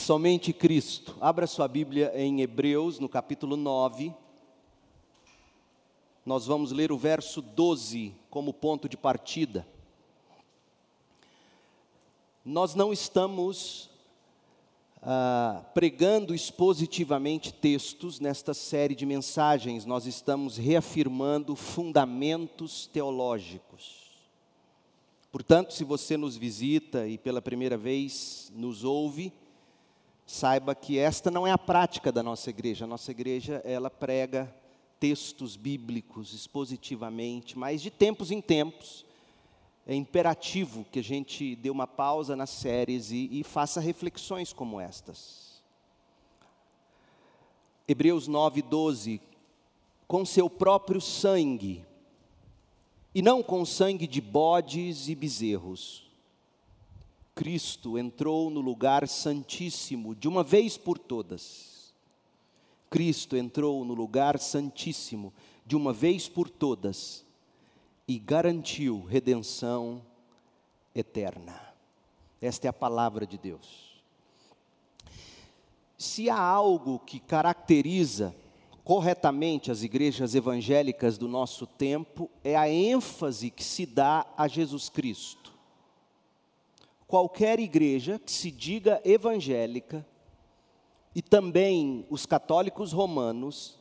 Somente Cristo. Abra sua Bíblia em Hebreus, no capítulo 9. Nós vamos ler o verso 12 como ponto de partida. Nós não estamos ah, pregando expositivamente textos nesta série de mensagens, nós estamos reafirmando fundamentos teológicos. Portanto, se você nos visita e pela primeira vez nos ouve, saiba que esta não é a prática da nossa igreja. A nossa igreja, ela prega textos bíblicos expositivamente, mas de tempos em tempos é imperativo que a gente dê uma pausa nas séries e, e faça reflexões como estas. Hebreus 9, 12. Com seu próprio sangue, e não com sangue de bodes e bezerros, Cristo entrou no lugar santíssimo de uma vez por todas. Cristo entrou no lugar santíssimo de uma vez por todas e garantiu redenção eterna. Esta é a palavra de Deus. Se há algo que caracteriza corretamente as igrejas evangélicas do nosso tempo, é a ênfase que se dá a Jesus Cristo qualquer igreja que se diga evangélica, e também os católicos romanos,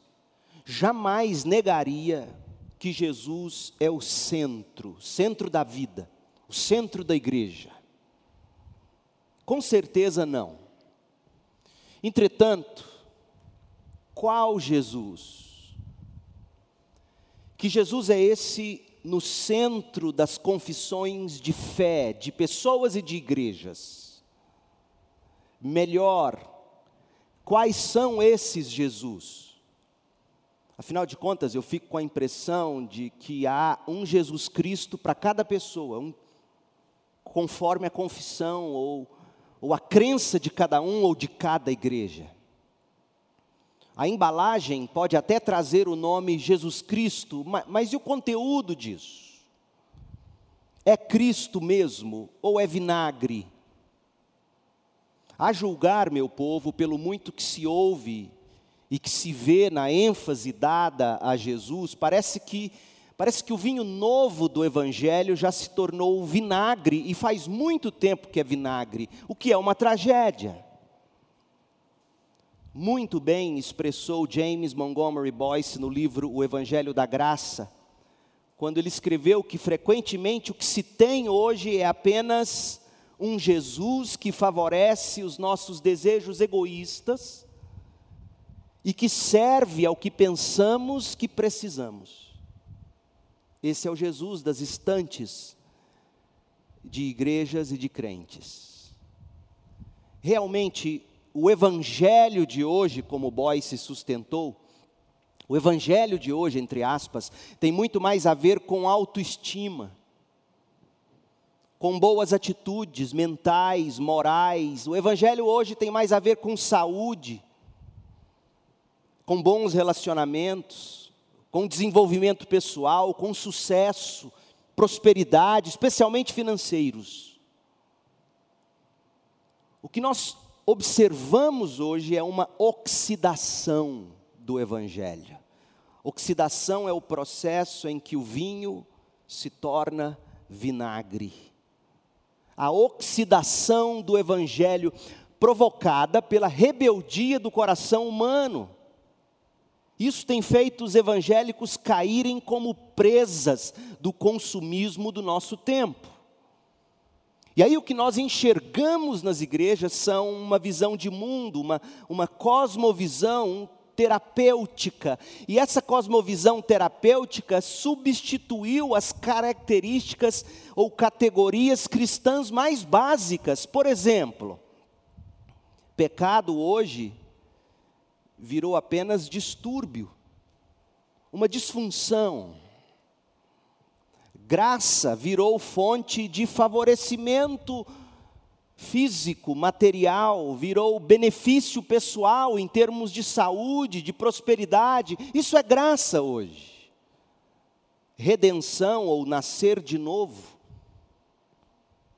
jamais negaria que Jesus é o centro, centro da vida, o centro da igreja. Com certeza não. Entretanto, qual Jesus? Que Jesus é esse no centro das confissões de fé de pessoas e de igrejas. Melhor, quais são esses Jesus? Afinal de contas, eu fico com a impressão de que há um Jesus Cristo para cada pessoa, um, conforme a confissão ou, ou a crença de cada um ou de cada igreja. A embalagem pode até trazer o nome Jesus Cristo, mas, mas e o conteúdo disso? É Cristo mesmo ou é vinagre? A julgar, meu povo, pelo muito que se ouve e que se vê na ênfase dada a Jesus, parece que parece que o vinho novo do evangelho já se tornou vinagre e faz muito tempo que é vinagre, o que é uma tragédia. Muito bem expressou James Montgomery Boyce no livro O Evangelho da Graça, quando ele escreveu que frequentemente o que se tem hoje é apenas um Jesus que favorece os nossos desejos egoístas e que serve ao que pensamos que precisamos. Esse é o Jesus das estantes de igrejas e de crentes. Realmente, o evangelho de hoje, como Boyce sustentou, o evangelho de hoje, entre aspas, tem muito mais a ver com autoestima, com boas atitudes mentais, morais. O evangelho hoje tem mais a ver com saúde, com bons relacionamentos, com desenvolvimento pessoal, com sucesso, prosperidade, especialmente financeiros. O que nós observamos hoje é uma oxidação do Evangelho. Oxidação é o processo em que o vinho se torna vinagre. A oxidação do Evangelho provocada pela rebeldia do coração humano. Isso tem feito os evangélicos caírem como presas do consumismo do nosso tempo. E aí o que nós enxergamos nas igrejas são uma visão de mundo, uma, uma cosmovisão terapêutica. E essa cosmovisão terapêutica substituiu as características ou categorias cristãs mais básicas. Por exemplo, pecado hoje virou apenas distúrbio, uma disfunção Graça virou fonte de favorecimento físico, material, virou benefício pessoal em termos de saúde, de prosperidade. Isso é graça hoje. Redenção ou nascer de novo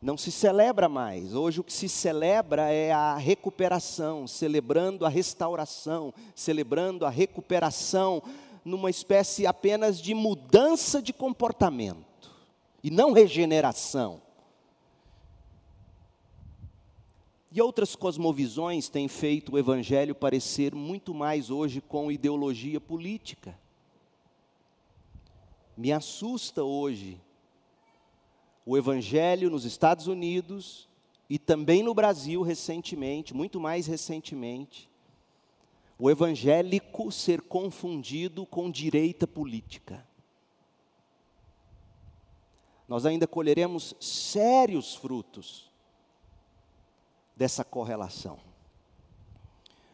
não se celebra mais. Hoje o que se celebra é a recuperação, celebrando a restauração, celebrando a recuperação, numa espécie apenas de mudança de comportamento e não regeneração. E outras cosmovisões têm feito o evangelho parecer muito mais hoje com ideologia política. Me assusta hoje o Evangelho nos Estados Unidos e também no Brasil recentemente, muito mais recentemente, o evangélico ser confundido com direita política. Nós ainda colheremos sérios frutos dessa correlação.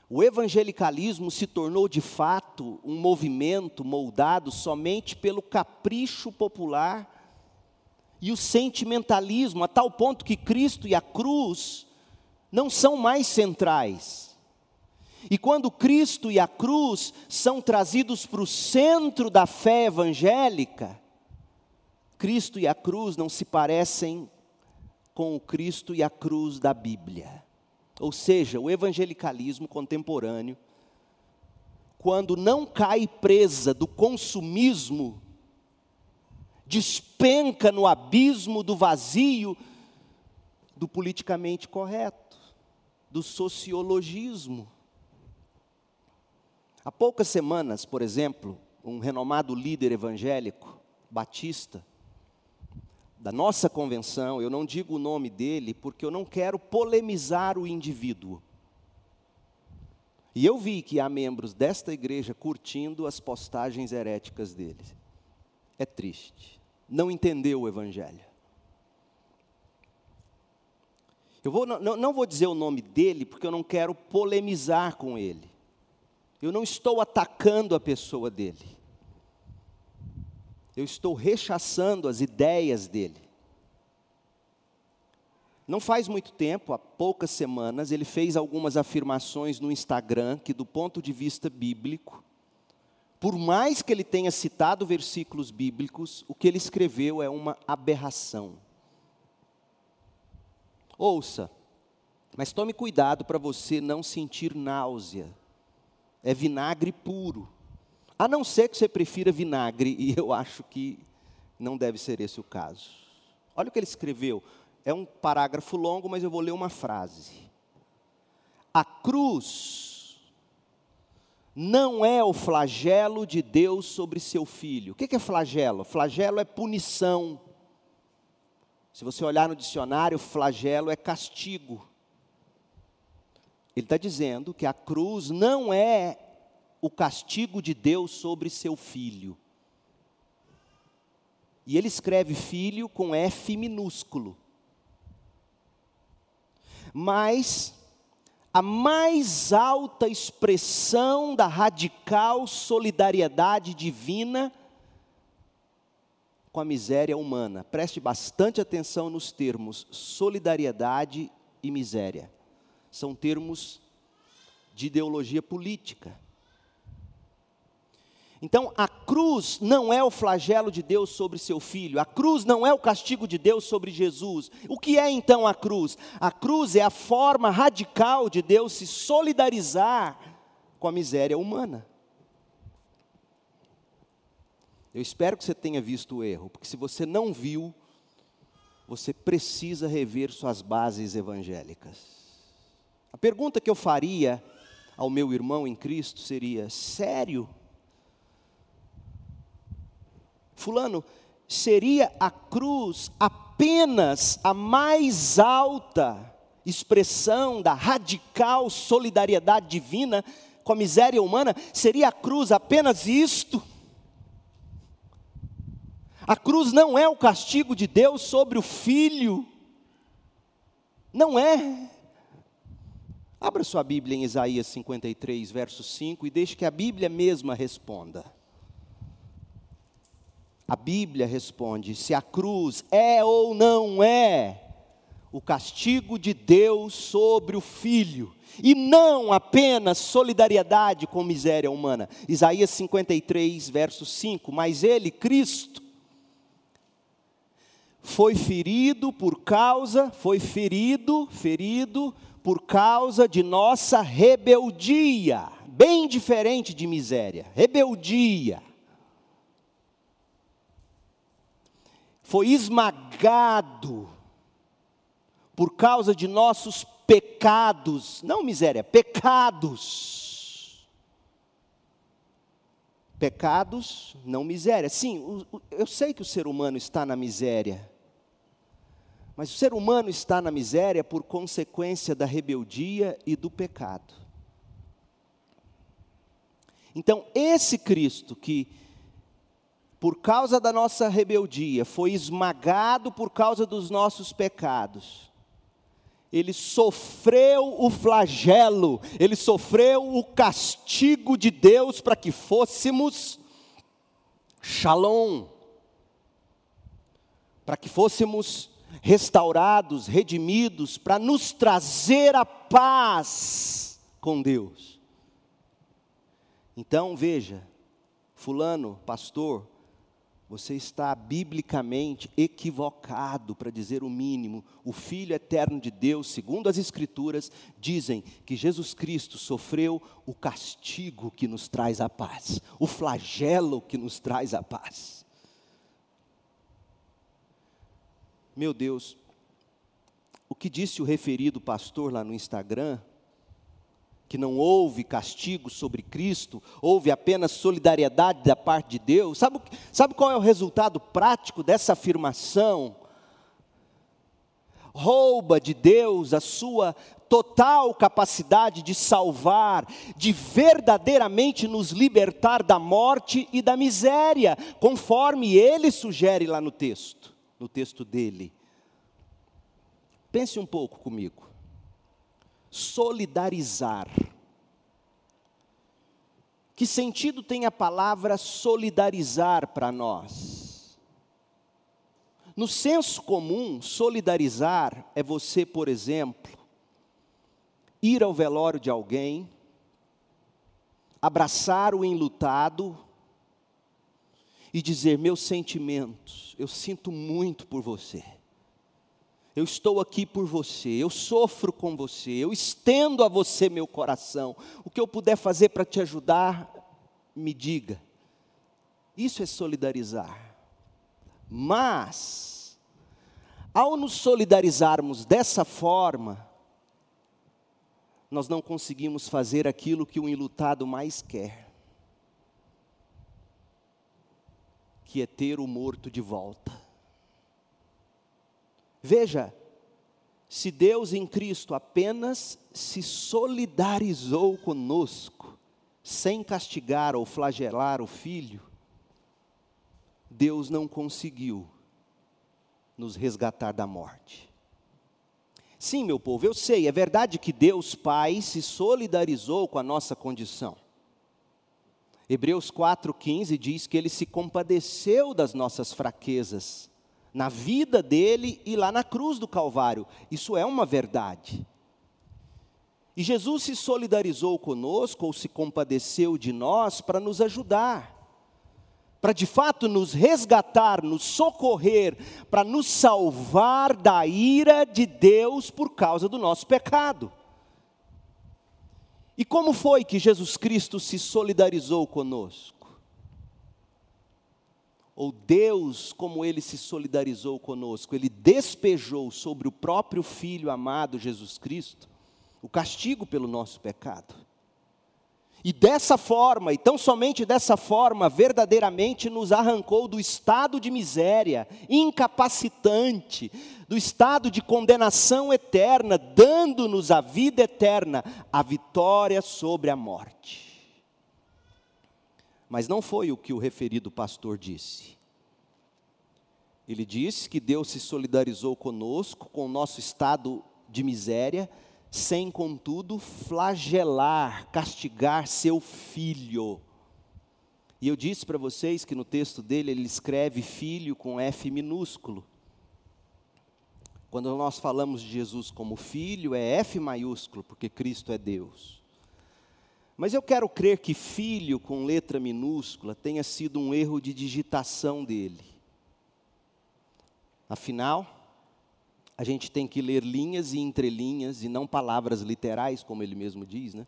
O evangelicalismo se tornou de fato um movimento moldado somente pelo capricho popular e o sentimentalismo, a tal ponto que Cristo e a cruz não são mais centrais. E quando Cristo e a cruz são trazidos para o centro da fé evangélica, Cristo e a cruz não se parecem com o Cristo e a cruz da Bíblia. Ou seja, o evangelicalismo contemporâneo, quando não cai presa do consumismo despenca no abismo do vazio do politicamente correto, do sociologismo. Há poucas semanas, por exemplo, um renomado líder evangélico, batista, da nossa convenção, eu não digo o nome dele porque eu não quero polemizar o indivíduo. E eu vi que há membros desta igreja curtindo as postagens heréticas dele. É triste não entendeu o Evangelho. Eu vou, não, não vou dizer o nome dele, porque eu não quero polemizar com ele. Eu não estou atacando a pessoa dele. Eu estou rechaçando as ideias dele. Não faz muito tempo, há poucas semanas, ele fez algumas afirmações no Instagram que, do ponto de vista bíblico, por mais que ele tenha citado versículos bíblicos, o que ele escreveu é uma aberração. Ouça, mas tome cuidado para você não sentir náusea. É vinagre puro. A não ser que você prefira vinagre, e eu acho que não deve ser esse o caso. Olha o que ele escreveu. É um parágrafo longo, mas eu vou ler uma frase. A cruz não é o flagelo de Deus sobre seu filho. O que é flagelo? Flagelo é punição. Se você olhar no dicionário, flagelo é castigo. Ele está dizendo que a cruz não é o castigo de Deus sobre seu filho. E ele escreve filho com F minúsculo. Mas a mais alta expressão da radical solidariedade divina com a miséria humana. Preste bastante atenção nos termos solidariedade e miséria. São termos de ideologia política. Então, a cruz não é o flagelo de Deus sobre seu filho, a cruz não é o castigo de Deus sobre Jesus. O que é então a cruz? A cruz é a forma radical de Deus se solidarizar com a miséria humana. Eu espero que você tenha visto o erro, porque se você não viu, você precisa rever suas bases evangélicas. A pergunta que eu faria ao meu irmão em Cristo seria: sério? Fulano, seria a cruz apenas a mais alta expressão da radical solidariedade divina com a miséria humana? Seria a cruz apenas isto? A cruz não é o castigo de Deus sobre o filho. Não é. Abra sua Bíblia em Isaías 53, verso 5 e deixe que a Bíblia mesma responda. A Bíblia responde: se a cruz é ou não é o castigo de Deus sobre o filho, e não apenas solidariedade com miséria humana. Isaías 53, verso 5: Mas ele, Cristo, foi ferido por causa, foi ferido, ferido por causa de nossa rebeldia, bem diferente de miséria, rebeldia. Foi esmagado por causa de nossos pecados, não miséria, pecados. Pecados, não miséria. Sim, eu sei que o ser humano está na miséria. Mas o ser humano está na miséria por consequência da rebeldia e do pecado. Então, esse Cristo que, por causa da nossa rebeldia, foi esmagado por causa dos nossos pecados, ele sofreu o flagelo, ele sofreu o castigo de Deus para que fôssemos shalom, para que fôssemos restaurados, redimidos, para nos trazer a paz com Deus. Então veja, Fulano, pastor, você está biblicamente equivocado, para dizer o mínimo. O Filho eterno de Deus, segundo as Escrituras, dizem que Jesus Cristo sofreu o castigo que nos traz a paz, o flagelo que nos traz a paz. Meu Deus, o que disse o referido pastor lá no Instagram, que não houve castigo sobre Cristo, houve apenas solidariedade da parte de Deus. Sabe, sabe qual é o resultado prático dessa afirmação? Rouba de Deus a sua total capacidade de salvar, de verdadeiramente nos libertar da morte e da miséria, conforme ele sugere lá no texto no texto dele. Pense um pouco comigo. Solidarizar. Que sentido tem a palavra solidarizar para nós? No senso comum, solidarizar é você, por exemplo, ir ao velório de alguém, abraçar o enlutado e dizer: Meus sentimentos, eu sinto muito por você. Eu estou aqui por você, eu sofro com você, eu estendo a você meu coração. O que eu puder fazer para te ajudar, me diga. Isso é solidarizar. Mas, ao nos solidarizarmos dessa forma, nós não conseguimos fazer aquilo que o enlutado mais quer. que é ter o morto de volta. Veja, se Deus em Cristo apenas se solidarizou conosco, sem castigar ou flagelar o filho, Deus não conseguiu nos resgatar da morte. Sim, meu povo, eu sei, é verdade que Deus Pai se solidarizou com a nossa condição. Hebreus 4,15 diz que ele se compadeceu das nossas fraquezas, na vida dele e lá na cruz do Calvário. Isso é uma verdade. E Jesus se solidarizou conosco, ou se compadeceu de nós, para nos ajudar, para de fato nos resgatar, nos socorrer, para nos salvar da ira de Deus por causa do nosso pecado. E como foi que Jesus Cristo se solidarizou conosco? Ou Deus, como ele se solidarizou conosco, ele despejou sobre o próprio Filho amado Jesus Cristo o castigo pelo nosso pecado. E dessa forma, e tão somente dessa forma, verdadeiramente nos arrancou do estado de miséria, incapacitante, do estado de condenação eterna, dando-nos a vida eterna, a vitória sobre a morte. Mas não foi o que o referido pastor disse. Ele disse que Deus se solidarizou conosco, com o nosso estado de miséria, sem contudo flagelar, castigar seu filho. E eu disse para vocês que no texto dele ele escreve filho com F minúsculo. Quando nós falamos de Jesus como filho, é F maiúsculo, porque Cristo é Deus. Mas eu quero crer que filho com letra minúscula tenha sido um erro de digitação dele. Afinal, a gente tem que ler linhas e entrelinhas e não palavras literais, como ele mesmo diz, né?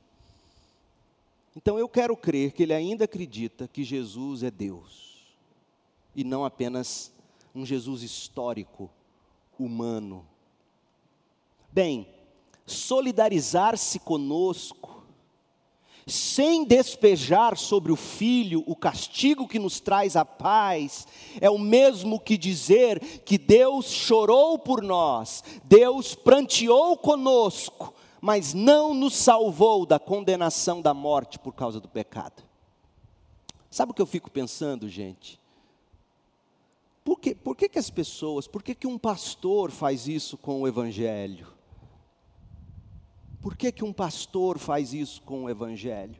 Então eu quero crer que ele ainda acredita que Jesus é Deus e não apenas um Jesus histórico, humano. Bem, solidarizar-se conosco sem despejar sobre o filho o castigo que nos traz a paz, é o mesmo que dizer que Deus chorou por nós, Deus pranteou conosco, mas não nos salvou da condenação da morte por causa do pecado. Sabe o que eu fico pensando, gente? Por que, por que, que as pessoas, por que, que um pastor faz isso com o Evangelho? Por que, que um pastor faz isso com o Evangelho?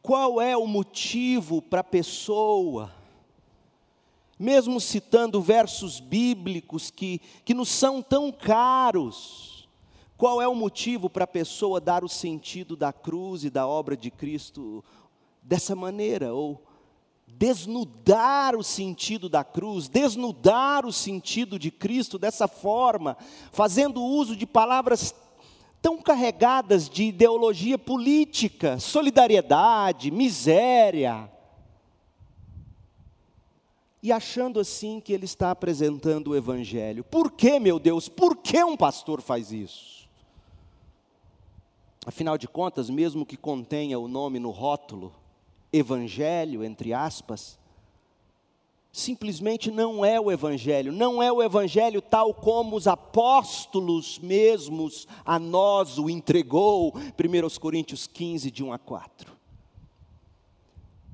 Qual é o motivo para a pessoa, mesmo citando versos bíblicos que, que nos são tão caros, qual é o motivo para a pessoa dar o sentido da cruz e da obra de Cristo dessa maneira? Ou desnudar o sentido da cruz, desnudar o sentido de Cristo dessa forma, fazendo uso de palavras tão carregadas de ideologia política, solidariedade, miséria. E achando assim que ele está apresentando o Evangelho. Por que, meu Deus, por que um pastor faz isso? Afinal de contas, mesmo que contenha o nome no rótulo, Evangelho, entre aspas, simplesmente não é o Evangelho, não é o Evangelho tal como os apóstolos mesmos a nós o entregou, 1 Coríntios 15, de 1 a 4.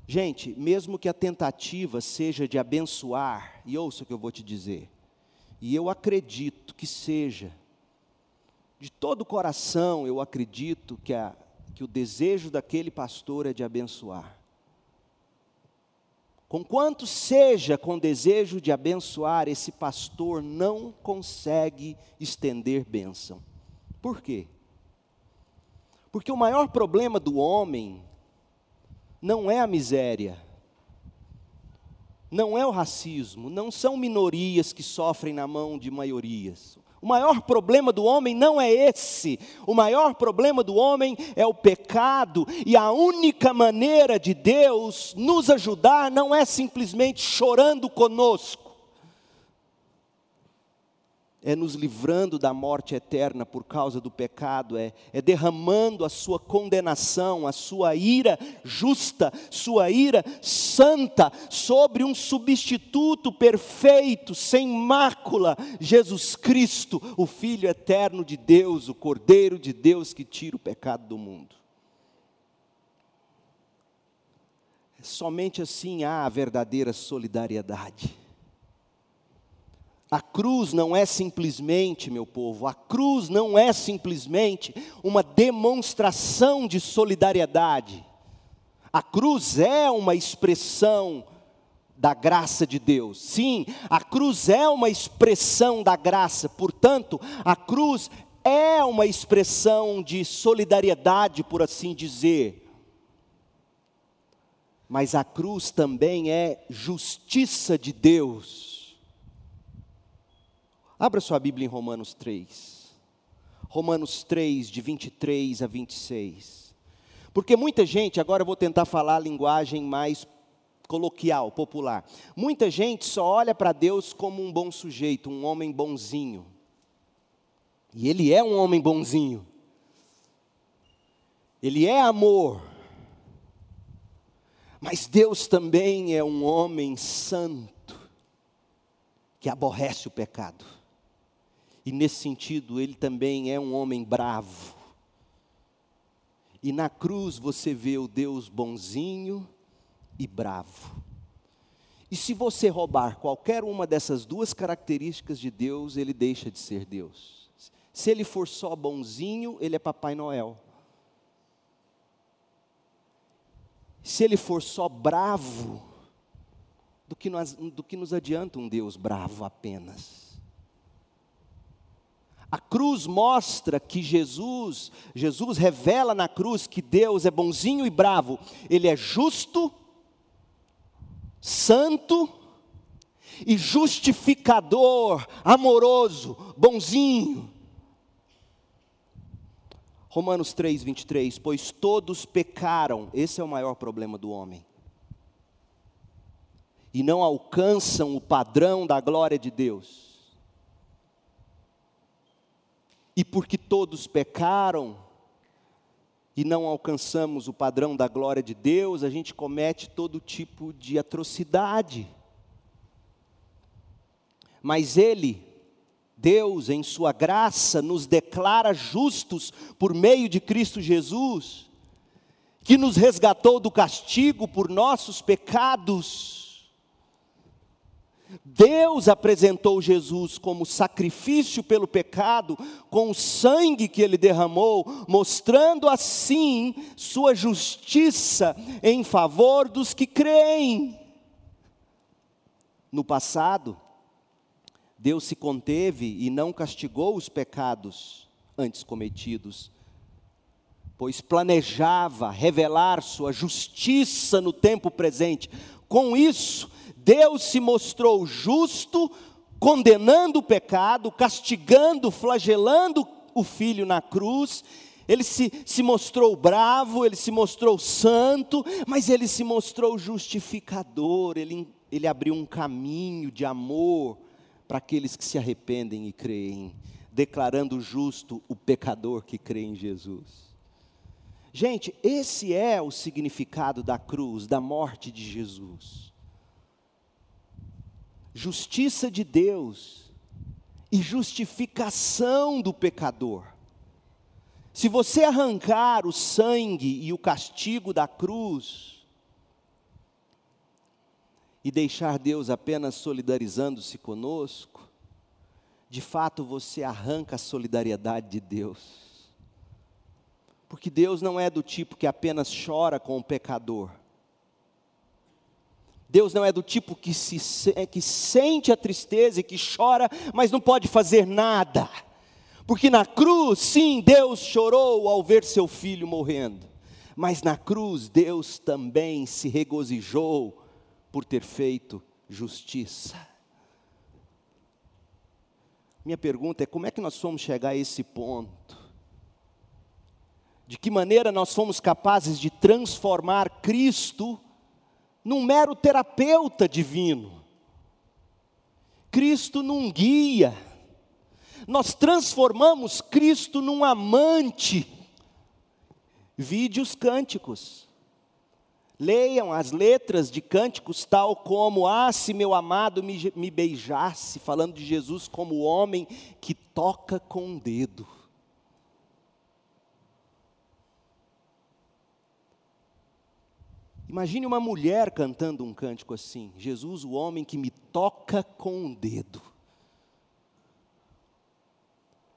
Gente, mesmo que a tentativa seja de abençoar, e ouça o que eu vou te dizer, e eu acredito que seja, de todo o coração eu acredito que, a, que o desejo daquele pastor é de abençoar. Conquanto seja com desejo de abençoar, esse pastor não consegue estender bênção. Por quê? Porque o maior problema do homem não é a miséria, não é o racismo, não são minorias que sofrem na mão de maiorias. O maior problema do homem não é esse. O maior problema do homem é o pecado. E a única maneira de Deus nos ajudar não é simplesmente chorando conosco é nos livrando da morte eterna por causa do pecado, é, é derramando a sua condenação, a sua ira justa, sua ira santa, sobre um substituto perfeito, sem mácula, Jesus Cristo, o Filho eterno de Deus, o Cordeiro de Deus que tira o pecado do mundo. Somente assim há a verdadeira solidariedade. A cruz não é simplesmente, meu povo, a cruz não é simplesmente uma demonstração de solidariedade. A cruz é uma expressão da graça de Deus. Sim, a cruz é uma expressão da graça, portanto, a cruz é uma expressão de solidariedade, por assim dizer. Mas a cruz também é justiça de Deus Abra sua Bíblia em Romanos 3. Romanos 3, de 23 a 26. Porque muita gente, agora eu vou tentar falar a linguagem mais coloquial, popular. Muita gente só olha para Deus como um bom sujeito, um homem bonzinho. E ele é um homem bonzinho. Ele é amor. Mas Deus também é um homem santo, que aborrece o pecado. E nesse sentido, ele também é um homem bravo. E na cruz você vê o Deus bonzinho e bravo. E se você roubar qualquer uma dessas duas características de Deus, ele deixa de ser Deus. Se ele for só bonzinho, ele é Papai Noel. Se ele for só bravo, do que, do que nos adianta um Deus bravo apenas? A cruz mostra que Jesus, Jesus revela na cruz que Deus é bonzinho e bravo, Ele é justo, santo, e justificador, amoroso, bonzinho. Romanos 3, 23, pois todos pecaram, esse é o maior problema do homem, e não alcançam o padrão da glória de Deus. E porque todos pecaram, e não alcançamos o padrão da glória de Deus, a gente comete todo tipo de atrocidade. Mas Ele, Deus, em Sua graça, nos declara justos por meio de Cristo Jesus, que nos resgatou do castigo por nossos pecados Deus apresentou Jesus como sacrifício pelo pecado, com o sangue que ele derramou, mostrando assim sua justiça em favor dos que creem. No passado, Deus se conteve e não castigou os pecados antes cometidos, pois planejava revelar sua justiça no tempo presente. Com isso, Deus se mostrou justo, condenando o pecado, castigando, flagelando o filho na cruz. Ele se, se mostrou bravo, ele se mostrou santo, mas ele se mostrou justificador, ele, ele abriu um caminho de amor para aqueles que se arrependem e creem, declarando justo o pecador que crê em Jesus. Gente, esse é o significado da cruz, da morte de Jesus justiça de Deus e justificação do pecador. Se você arrancar o sangue e o castigo da cruz, e deixar Deus apenas solidarizando-se conosco, de fato você arranca a solidariedade de Deus. Porque Deus não é do tipo que apenas chora com o pecador, Deus não é do tipo que, se, é, que sente a tristeza e que chora, mas não pode fazer nada. Porque na cruz, sim, Deus chorou ao ver seu filho morrendo. Mas na cruz, Deus também se regozijou por ter feito justiça. Minha pergunta é: como é que nós fomos chegar a esse ponto? De que maneira nós fomos capazes de transformar Cristo num mero terapeuta divino, Cristo num guia, nós transformamos Cristo num amante. Vide os cânticos. Leiam as letras de cânticos, tal como: Ah, se meu amado me, me beijasse, falando de Jesus como o homem que toca com o dedo. Imagine uma mulher cantando um cântico assim: Jesus, o homem que me toca com um dedo.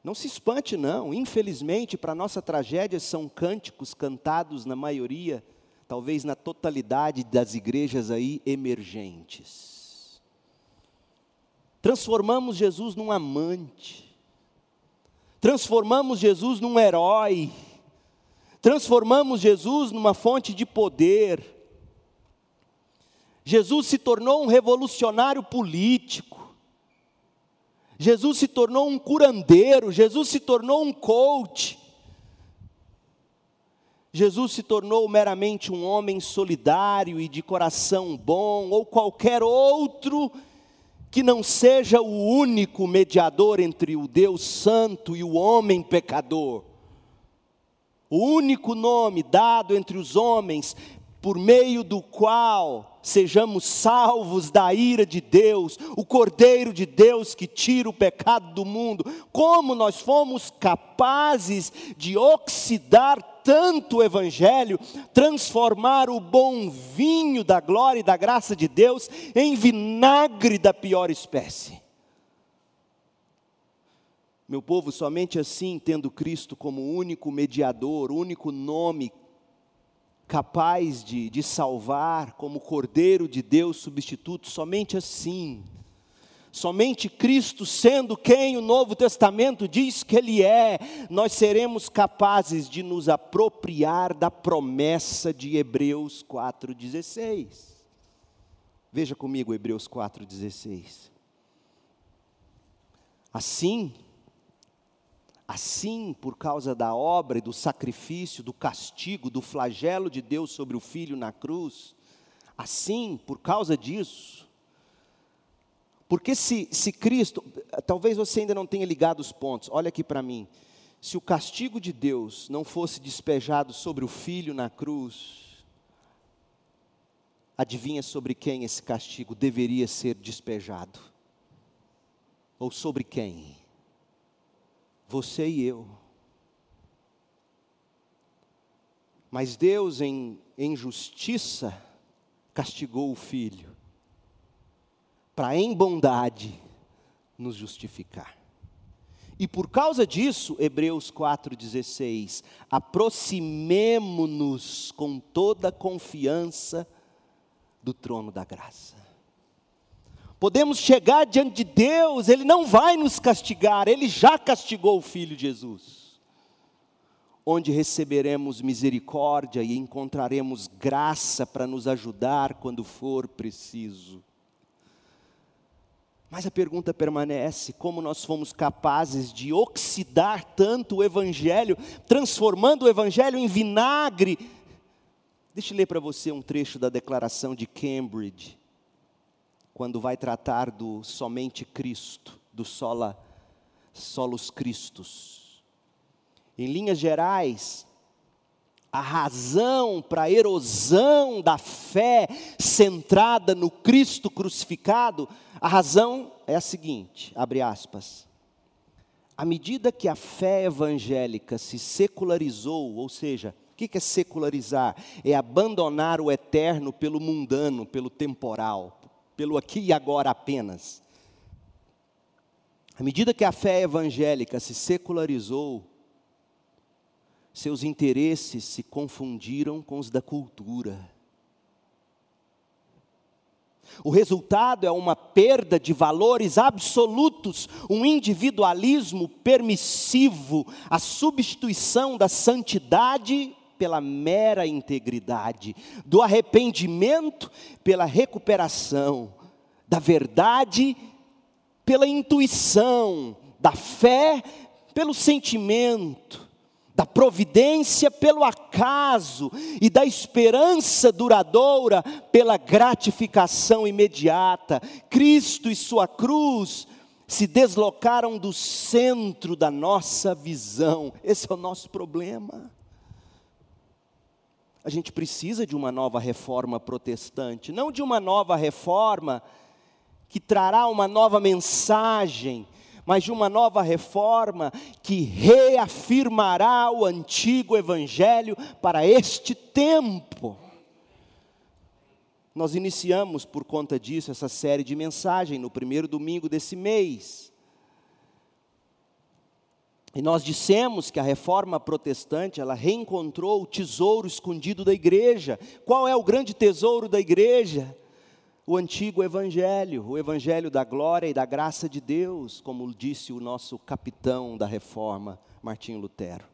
Não se espante, não. Infelizmente, para nossa tragédia, são cânticos cantados na maioria, talvez na totalidade das igrejas aí emergentes. Transformamos Jesus num amante, transformamos Jesus num herói, transformamos Jesus numa fonte de poder, Jesus se tornou um revolucionário político. Jesus se tornou um curandeiro, Jesus se tornou um coach. Jesus se tornou meramente um homem solidário e de coração bom, ou qualquer outro que não seja o único mediador entre o Deus Santo e o homem pecador. O único nome dado entre os homens por meio do qual sejamos salvos da ira de Deus, o Cordeiro de Deus que tira o pecado do mundo. Como nós fomos capazes de oxidar tanto o Evangelho, transformar o bom vinho da glória e da graça de Deus em vinagre da pior espécie. Meu povo, somente assim, tendo Cristo como único mediador, único nome capaz de, de salvar como Cordeiro de Deus substituto, somente assim. Somente Cristo, sendo quem o Novo Testamento diz que Ele é, nós seremos capazes de nos apropriar da promessa de Hebreus 4,16. Veja comigo Hebreus 4,16. Assim, assim, por causa da obra e do sacrifício, do castigo, do flagelo de Deus sobre o filho na cruz, assim, por causa disso, porque se, se Cristo, talvez você ainda não tenha ligado os pontos, olha aqui para mim, se o castigo de Deus não fosse despejado sobre o filho na cruz, adivinha sobre quem esse castigo deveria ser despejado? Ou sobre quem? Você e eu. Mas Deus, em, em justiça, castigou o filho, para em bondade nos justificar. E por causa disso, Hebreus 4,16, aproximemo-nos com toda confiança do trono da graça. Podemos chegar diante de Deus, Ele não vai nos castigar, Ele já castigou o Filho Jesus. Onde receberemos misericórdia e encontraremos graça para nos ajudar quando for preciso. Mas a pergunta permanece: como nós fomos capazes de oxidar tanto o Evangelho, transformando o Evangelho em vinagre? Deixa eu ler para você um trecho da declaração de Cambridge, quando vai tratar do somente Cristo, do sola, solos Christus. Em linhas gerais, a razão para a erosão da fé centrada no Cristo crucificado, a razão é a seguinte, abre aspas. À medida que a fé evangélica se secularizou, ou seja, o que é secularizar? É abandonar o eterno pelo mundano, pelo temporal, pelo aqui e agora apenas. À medida que a fé evangélica se secularizou, seus interesses se confundiram com os da cultura. O resultado é uma perda de valores absolutos, um individualismo permissivo, a substituição da santidade pela mera integridade, do arrependimento pela recuperação, da verdade pela intuição, da fé pelo sentimento da providência pelo acaso e da esperança duradoura pela gratificação imediata. Cristo e sua cruz se deslocaram do centro da nossa visão. Esse é o nosso problema. A gente precisa de uma nova reforma protestante, não de uma nova reforma que trará uma nova mensagem, mas de uma nova reforma que reafirmará o antigo evangelho para este tempo. Nós iniciamos por conta disso essa série de mensagem no primeiro domingo desse mês. E nós dissemos que a reforma protestante, ela reencontrou o tesouro escondido da igreja. Qual é o grande tesouro da igreja? o antigo evangelho, o evangelho da glória e da graça de Deus, como disse o nosso capitão da reforma, Martinho Lutero.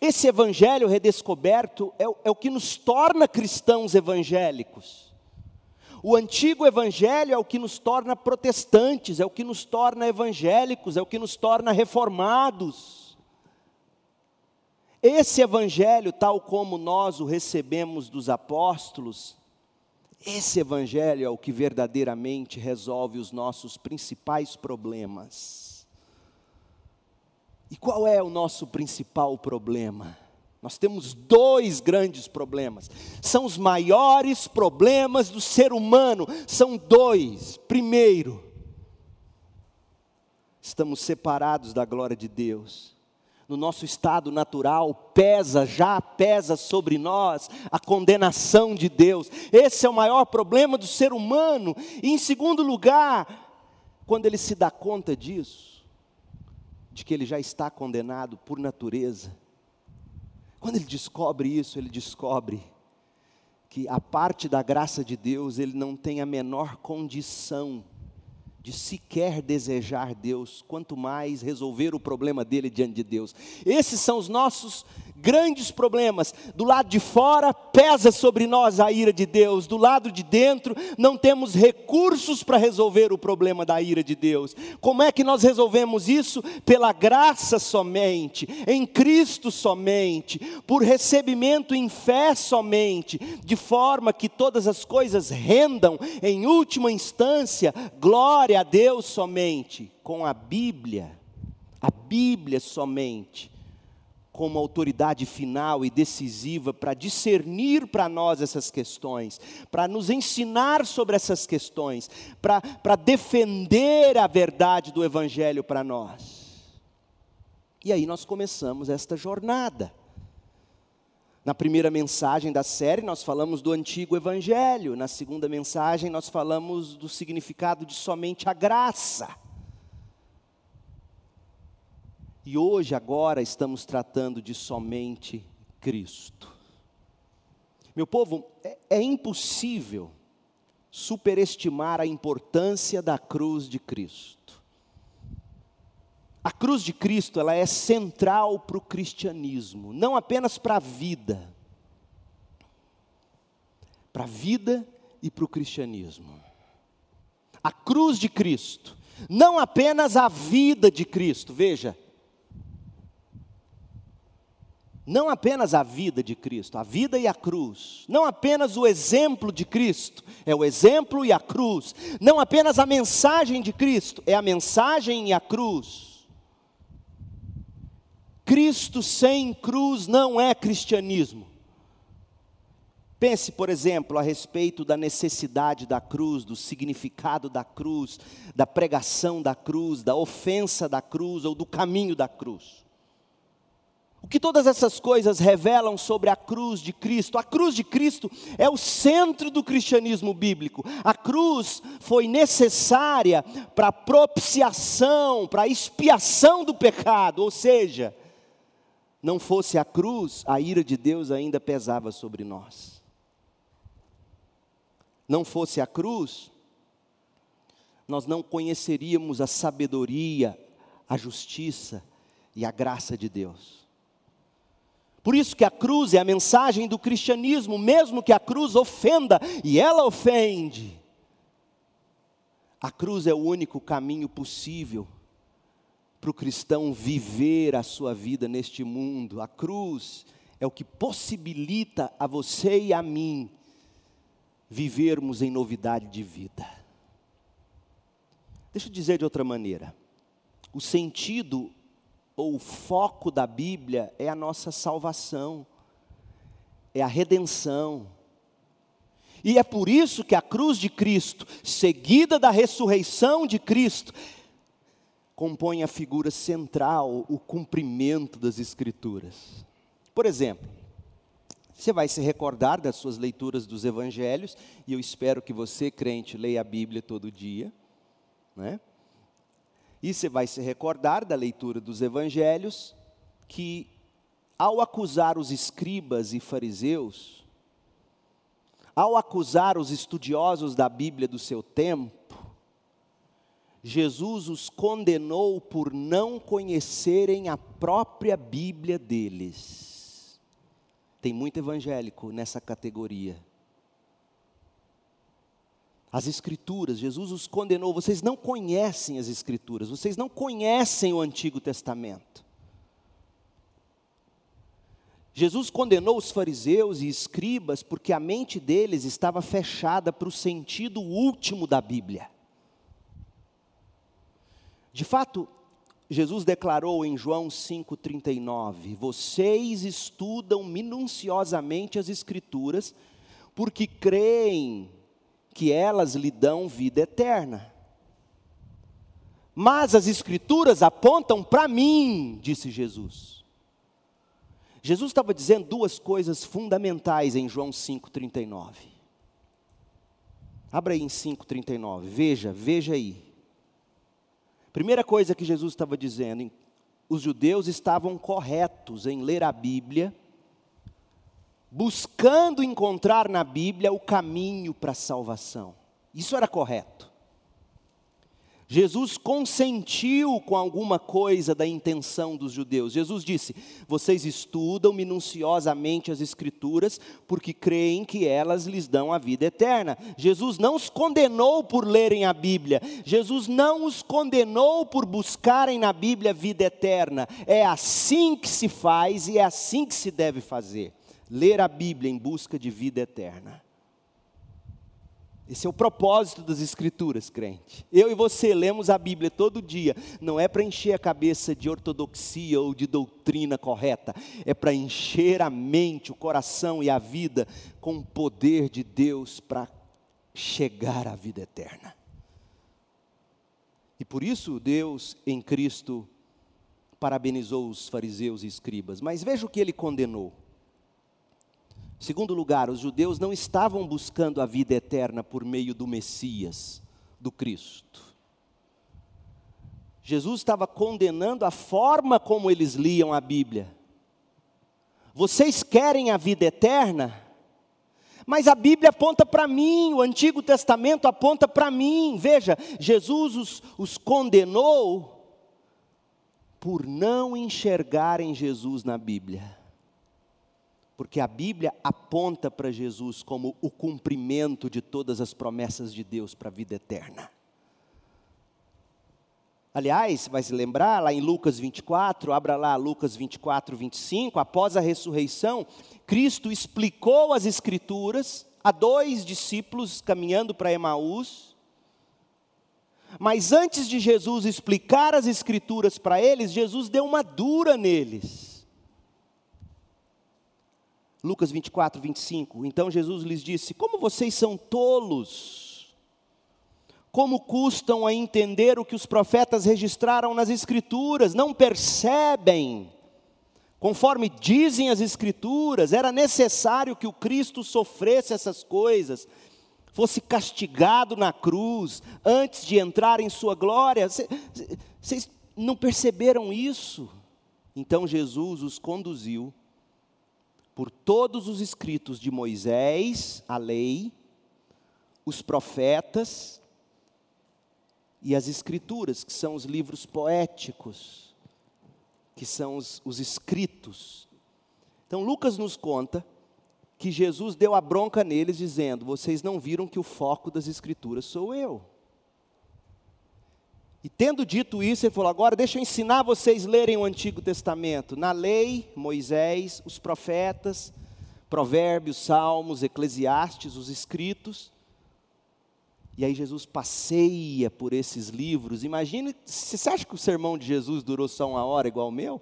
Esse evangelho redescoberto é, é o que nos torna cristãos evangélicos. O antigo evangelho é o que nos torna protestantes, é o que nos torna evangélicos, é o que nos torna reformados. Esse evangelho, tal como nós o recebemos dos apóstolos, esse Evangelho é o que verdadeiramente resolve os nossos principais problemas. E qual é o nosso principal problema? Nós temos dois grandes problemas, são os maiores problemas do ser humano, são dois. Primeiro, estamos separados da glória de Deus no nosso estado natural, pesa, já pesa sobre nós a condenação de Deus. Esse é o maior problema do ser humano. E em segundo lugar, quando ele se dá conta disso, de que ele já está condenado por natureza, quando ele descobre isso, ele descobre que a parte da graça de Deus ele não tem a menor condição de sequer desejar Deus, quanto mais resolver o problema dele diante de Deus. Esses são os nossos grandes problemas. Do lado de fora pesa sobre nós a ira de Deus, do lado de dentro não temos recursos para resolver o problema da ira de Deus. Como é que nós resolvemos isso? Pela graça somente, em Cristo somente, por recebimento em fé somente, de forma que todas as coisas rendam, em última instância, glória a Deus somente, com a Bíblia, a Bíblia somente como autoridade final e decisiva para discernir para nós essas questões, para nos ensinar sobre essas questões, para defender a verdade do Evangelho para nós. E aí nós começamos esta jornada. Na primeira mensagem da série, nós falamos do antigo Evangelho, na segunda mensagem, nós falamos do significado de somente a graça. E hoje, agora, estamos tratando de somente Cristo. Meu povo, é, é impossível superestimar a importância da cruz de Cristo. A cruz de Cristo, ela é central para o cristianismo, não apenas para a vida, para a vida e para o cristianismo. A cruz de Cristo, não apenas a vida de Cristo, veja, não apenas a vida de Cristo, a vida e a cruz, não apenas o exemplo de Cristo, é o exemplo e a cruz, não apenas a mensagem de Cristo, é a mensagem e a cruz. Cristo sem cruz não é cristianismo. Pense, por exemplo, a respeito da necessidade da cruz, do significado da cruz, da pregação da cruz, da ofensa da cruz ou do caminho da cruz. O que todas essas coisas revelam sobre a cruz de Cristo? A cruz de Cristo é o centro do cristianismo bíblico. A cruz foi necessária para propiciação, para expiação do pecado, ou seja, não fosse a cruz, a ira de Deus ainda pesava sobre nós. Não fosse a cruz, nós não conheceríamos a sabedoria, a justiça e a graça de Deus. Por isso que a cruz é a mensagem do cristianismo, mesmo que a cruz ofenda, e ela ofende. A cruz é o único caminho possível para o cristão viver a sua vida neste mundo. A cruz é o que possibilita a você e a mim vivermos em novidade de vida. Deixa eu dizer de outra maneira. O sentido ou o foco da Bíblia é a nossa salvação, é a redenção. E é por isso que a cruz de Cristo, seguida da ressurreição de Cristo, compõe a figura central, o cumprimento das Escrituras. Por exemplo, você vai se recordar das suas leituras dos Evangelhos, e eu espero que você, crente, leia a Bíblia todo dia, né? E você vai se recordar da leitura dos evangelhos que, ao acusar os escribas e fariseus, ao acusar os estudiosos da Bíblia do seu tempo, Jesus os condenou por não conhecerem a própria Bíblia deles. Tem muito evangélico nessa categoria. As Escrituras, Jesus os condenou. Vocês não conhecem as Escrituras, vocês não conhecem o Antigo Testamento. Jesus condenou os fariseus e escribas porque a mente deles estava fechada para o sentido último da Bíblia. De fato, Jesus declarou em João 5,39: Vocês estudam minuciosamente as Escrituras, porque creem que elas lhe dão vida eterna. Mas as Escrituras apontam para mim, disse Jesus. Jesus estava dizendo duas coisas fundamentais em João 5,39. Abra aí em 5,39, veja, veja aí. Primeira coisa que Jesus estava dizendo, os judeus estavam corretos em ler a Bíblia buscando encontrar na Bíblia o caminho para a salvação. Isso era correto. Jesus consentiu com alguma coisa da intenção dos judeus. Jesus disse: Vocês estudam minuciosamente as Escrituras, porque creem que elas lhes dão a vida eterna. Jesus não os condenou por lerem a Bíblia, Jesus não os condenou por buscarem na Bíblia vida eterna. É assim que se faz e é assim que se deve fazer: ler a Bíblia em busca de vida eterna. Esse é o propósito das Escrituras, crente. Eu e você lemos a Bíblia todo dia, não é para encher a cabeça de ortodoxia ou de doutrina correta, é para encher a mente, o coração e a vida com o poder de Deus para chegar à vida eterna. E por isso Deus em Cristo parabenizou os fariseus e escribas, mas veja o que ele condenou. Segundo lugar, os judeus não estavam buscando a vida eterna por meio do Messias, do Cristo. Jesus estava condenando a forma como eles liam a Bíblia. Vocês querem a vida eterna? Mas a Bíblia aponta para mim, o Antigo Testamento aponta para mim. Veja, Jesus os, os condenou por não enxergarem Jesus na Bíblia porque a Bíblia aponta para Jesus como o cumprimento de todas as promessas de Deus para a vida eterna. Aliás, vai se lembrar, lá em Lucas 24, abra lá Lucas 24, 25, após a ressurreição, Cristo explicou as Escrituras a dois discípulos caminhando para Emaús. Mas antes de Jesus explicar as Escrituras para eles, Jesus deu uma dura neles. Lucas 24, 25. Então Jesus lhes disse: Como vocês são tolos! Como custam a entender o que os profetas registraram nas Escrituras? Não percebem? Conforme dizem as Escrituras, era necessário que o Cristo sofresse essas coisas, fosse castigado na cruz, antes de entrar em Sua glória. Vocês não perceberam isso? Então Jesus os conduziu por todos os escritos de Moisés, a lei, os profetas e as escrituras, que são os livros poéticos, que são os, os escritos. Então Lucas nos conta que Jesus deu a bronca neles, dizendo: Vocês não viram que o foco das escrituras sou eu. E tendo dito isso, ele falou: agora deixa eu ensinar vocês a lerem o Antigo Testamento. Na lei, Moisés, os profetas, Provérbios, Salmos, Eclesiastes, os escritos. E aí Jesus passeia por esses livros. Imagine, você acha que o sermão de Jesus durou só uma hora igual o meu?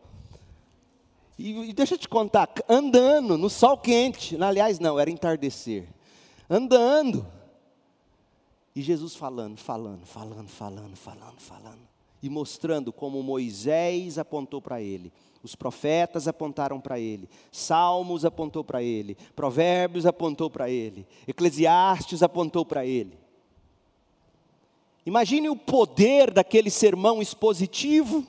E, e deixa eu te contar, andando no sol quente, aliás não, era entardecer. Andando e Jesus falando, falando, falando, falando, falando, falando. E mostrando como Moisés apontou para ele, os profetas apontaram para ele, Salmos apontou para ele, Provérbios apontou para ele, Eclesiastes apontou para ele. Imagine o poder daquele sermão expositivo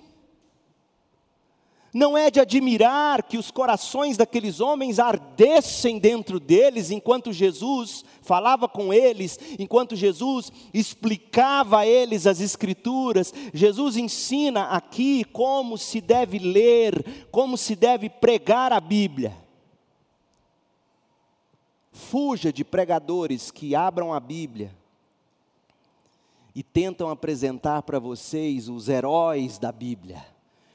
não é de admirar que os corações daqueles homens ardessem dentro deles enquanto Jesus falava com eles, enquanto Jesus explicava a eles as Escrituras. Jesus ensina aqui como se deve ler, como se deve pregar a Bíblia. Fuja de pregadores que abram a Bíblia e tentam apresentar para vocês os heróis da Bíblia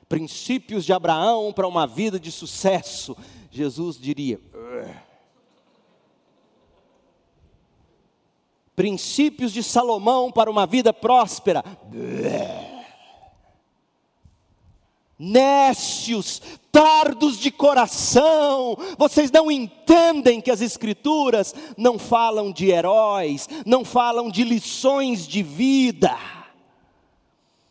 princípios de Abraão para uma vida de sucesso, Jesus diria: princípios de Salomão para uma vida próspera. Nécios, tardos de coração, vocês não entendem que as Escrituras não falam de heróis, não falam de lições de vida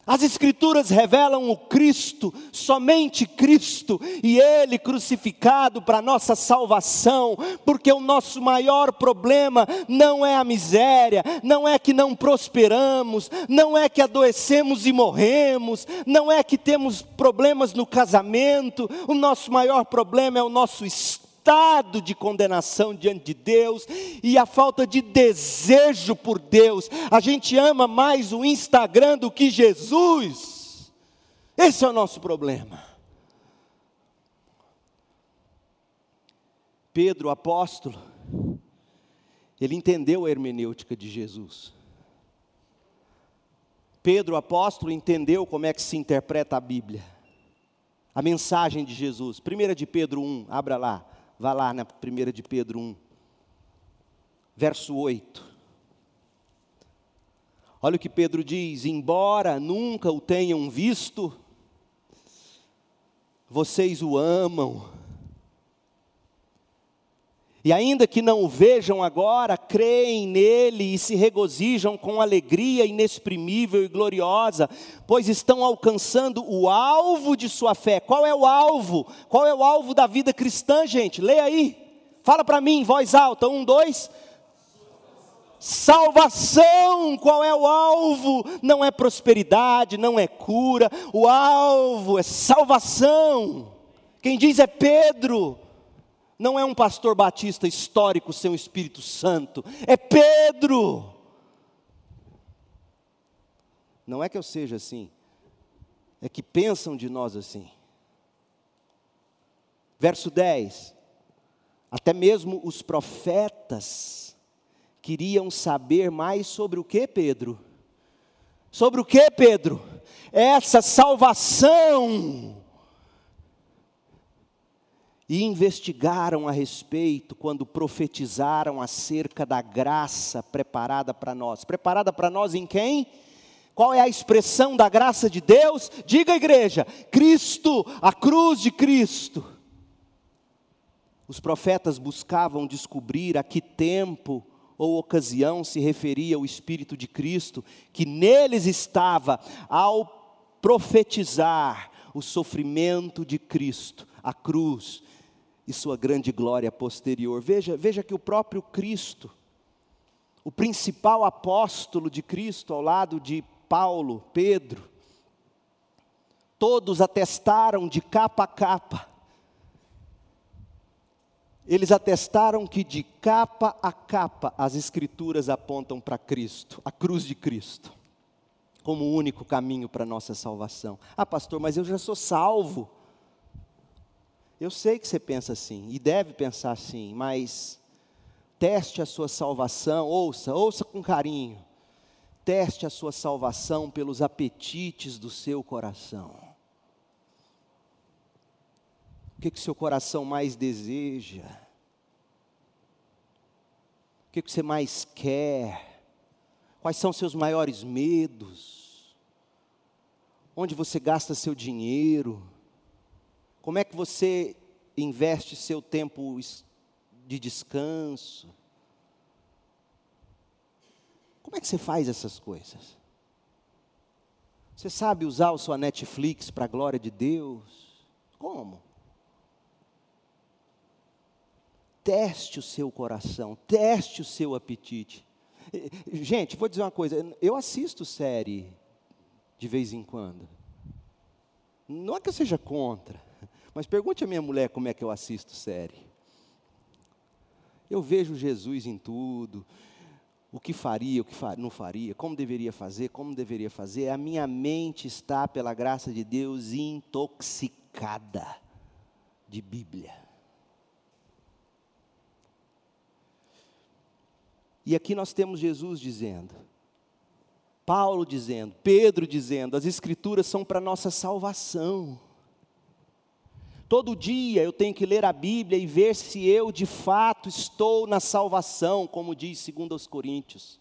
as Escrituras revelam o Cristo, somente Cristo, e Ele crucificado para nossa salvação, porque o nosso maior problema não é a miséria, não é que não prosperamos, não é que adoecemos e morremos, não é que temos problemas no casamento, o nosso maior problema é o nosso estado estado de condenação diante de Deus e a falta de desejo por Deus. A gente ama mais o Instagram do que Jesus. Esse é o nosso problema. Pedro, apóstolo, ele entendeu a hermenêutica de Jesus. Pedro, apóstolo, entendeu como é que se interpreta a Bíblia. A mensagem de Jesus. 1 de Pedro 1, abra lá, vá lá na 1 de Pedro 1, verso 8. Olha o que Pedro diz: embora nunca o tenham visto, vocês o amam e ainda que não o vejam agora, creem nele e se regozijam com alegria inexprimível e gloriosa, pois estão alcançando o alvo de sua fé. Qual é o alvo? Qual é o alvo da vida cristã, gente? Leia aí. Fala para mim, em voz alta. Um, dois. Salvação, qual é o alvo? Não é prosperidade, não é cura, o alvo é salvação. Quem diz é Pedro. Não é um pastor batista histórico sem o Espírito Santo, é Pedro. Não é que eu seja assim, é que pensam de nós assim. Verso 10: Até mesmo os profetas queriam saber mais sobre o que, Pedro? Sobre o que, Pedro? Essa salvação e investigaram a respeito quando profetizaram acerca da graça preparada para nós. Preparada para nós em quem? Qual é a expressão da graça de Deus? Diga igreja: Cristo, a cruz de Cristo. Os profetas buscavam descobrir a que tempo ou ocasião se referia o Espírito de Cristo, que neles estava ao profetizar o sofrimento de Cristo, a cruz, e sua grande glória posterior. Veja, veja que o próprio Cristo, o principal apóstolo de Cristo ao lado de Paulo, Pedro, todos atestaram de capa a capa. Eles atestaram que de capa a capa as Escrituras apontam para Cristo, a cruz de Cristo, como o único caminho para a nossa salvação. Ah, pastor, mas eu já sou salvo. Eu sei que você pensa assim, e deve pensar assim, mas teste a sua salvação, ouça, ouça com carinho. Teste a sua salvação pelos apetites do seu coração. O que, que seu coração mais deseja? O que, que você mais quer? Quais são seus maiores medos? Onde você gasta seu dinheiro? Como é que você investe seu tempo de descanso? Como é que você faz essas coisas? Você sabe usar a sua Netflix para a glória de Deus? Como? Teste o seu coração, teste o seu apetite. Gente, vou dizer uma coisa, eu assisto série de vez em quando. Não é que eu seja contra, mas pergunte à minha mulher como é que eu assisto série. Eu vejo Jesus em tudo, o que faria, o que não faria, como deveria fazer, como deveria fazer. A minha mente está, pela graça de Deus, intoxicada de Bíblia. E aqui nós temos Jesus dizendo, Paulo dizendo, Pedro dizendo, as Escrituras são para nossa salvação. Todo dia eu tenho que ler a Bíblia e ver se eu de fato estou na salvação, como diz 2 Coríntios.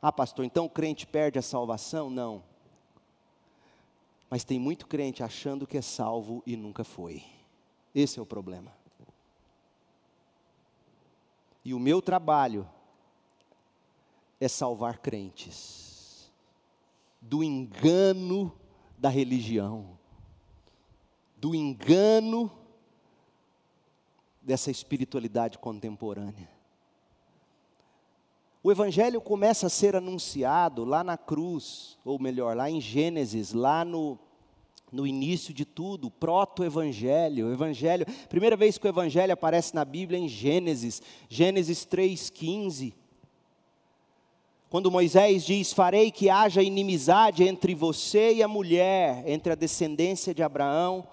Ah, pastor, então o crente perde a salvação? Não. Mas tem muito crente achando que é salvo e nunca foi. Esse é o problema. E o meu trabalho é salvar crentes do engano da religião do engano dessa espiritualidade contemporânea. O Evangelho começa a ser anunciado lá na cruz, ou melhor, lá em Gênesis, lá no, no início de tudo, proto-evangelho. O evangelho, primeira vez que o evangelho aparece na Bíblia é em Gênesis, Gênesis 3:15. Quando Moisés diz: "Farei que haja inimizade entre você e a mulher, entre a descendência de Abraão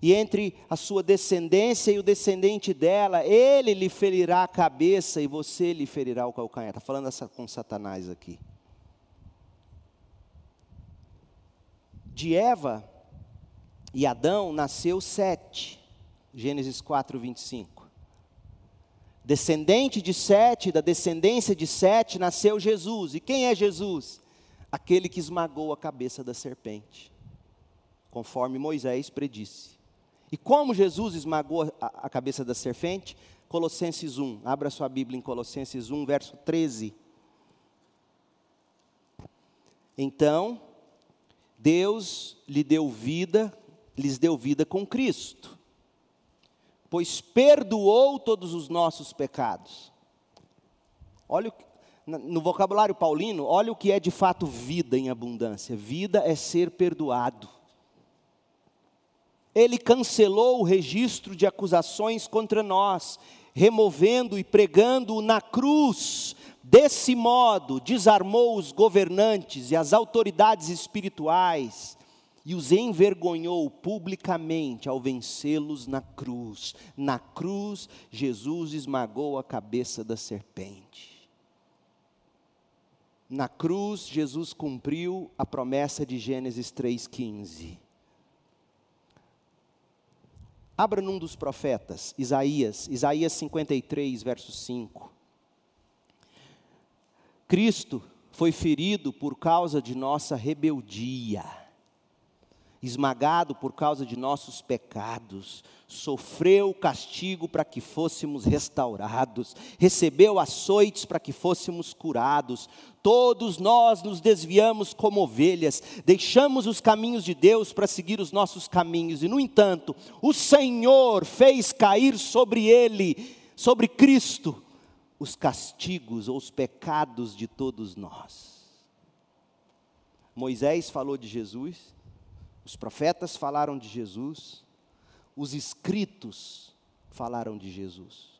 e entre a sua descendência e o descendente dela, ele lhe ferirá a cabeça e você lhe ferirá o calcanhar." Está falando essa com Satanás aqui. De Eva e Adão nasceu Sete, Gênesis 4, 25. Descendente de Sete, da descendência de Sete, nasceu Jesus. E quem é Jesus? Aquele que esmagou a cabeça da serpente, conforme Moisés predisse. E como Jesus esmagou a, a cabeça da serpente? Colossenses 1, abra sua Bíblia em Colossenses 1, verso 13. Então, Deus lhe deu vida, lhes deu vida com Cristo, pois perdoou todos os nossos pecados. Olha no vocabulário paulino, olha o que é de fato vida em abundância. Vida é ser perdoado. Ele cancelou o registro de acusações contra nós, removendo e pregando na cruz Desse modo, desarmou os governantes e as autoridades espirituais e os envergonhou publicamente ao vencê-los na cruz. Na cruz, Jesus esmagou a cabeça da serpente. Na cruz, Jesus cumpriu a promessa de Gênesis 3,15. Abra num dos profetas, Isaías, Isaías 53, verso 5. Cristo foi ferido por causa de nossa rebeldia, esmagado por causa de nossos pecados, sofreu o castigo para que fôssemos restaurados, recebeu açoites para que fôssemos curados. Todos nós nos desviamos como ovelhas, deixamos os caminhos de Deus para seguir os nossos caminhos, e no entanto, o Senhor fez cair sobre ele, sobre Cristo, os castigos ou os pecados de todos nós. Moisés falou de Jesus, os profetas falaram de Jesus, os escritos falaram de Jesus.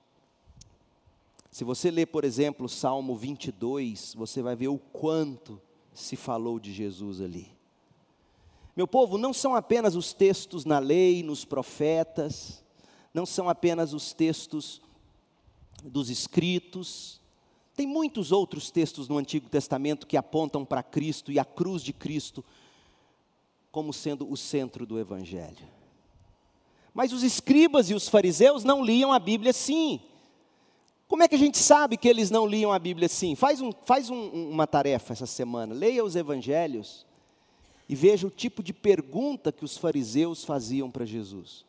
Se você ler, por exemplo, Salmo 22, você vai ver o quanto se falou de Jesus ali. Meu povo, não são apenas os textos na lei, nos profetas, não são apenas os textos dos escritos. Tem muitos outros textos no Antigo Testamento que apontam para Cristo e a cruz de Cristo como sendo o centro do Evangelho. Mas os escribas e os fariseus não liam a Bíblia assim. Como é que a gente sabe que eles não liam a Bíblia assim? Faz, um, faz um, uma tarefa essa semana, leia os evangelhos e veja o tipo de pergunta que os fariseus faziam para Jesus.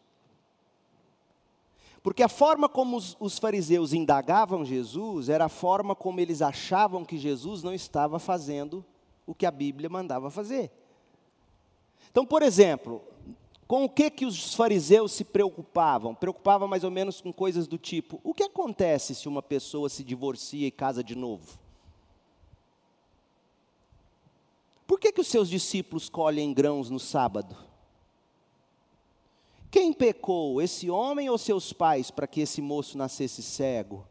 Porque a forma como os, os, fariseus indagavam Jesus era a forma como eles achavam que Jesus não estava fazendo o que a Bíblia mandava fazer. Então, por exemplo, com o que, que os fariseus se preocupavam? Preocupavam mais ou menos com coisas do tipo: o que acontece se uma pessoa se divorcia e casa de novo? Por que, que os seus discípulos colhem grãos no sábado? Quem pecou, esse homem ou seus pais, para que esse moço nascesse cego?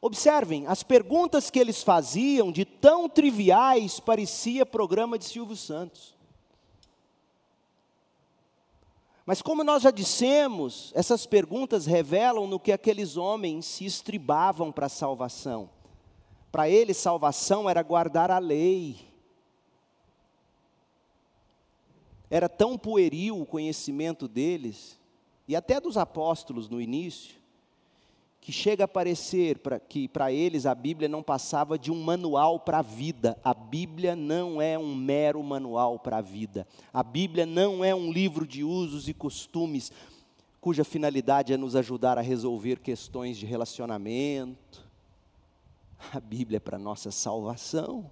Observem, as perguntas que eles faziam, de tão triviais, parecia programa de Silvio Santos. Mas como nós já dissemos, essas perguntas revelam no que aqueles homens se estribavam para a salvação. Para eles, salvação era guardar a lei. Era tão pueril o conhecimento deles, e até dos apóstolos no início, que chega a parecer pra, que para eles a Bíblia não passava de um manual para a vida. A Bíblia não é um mero manual para a vida. A Bíblia não é um livro de usos e costumes cuja finalidade é nos ajudar a resolver questões de relacionamento. A Bíblia é para nossa salvação.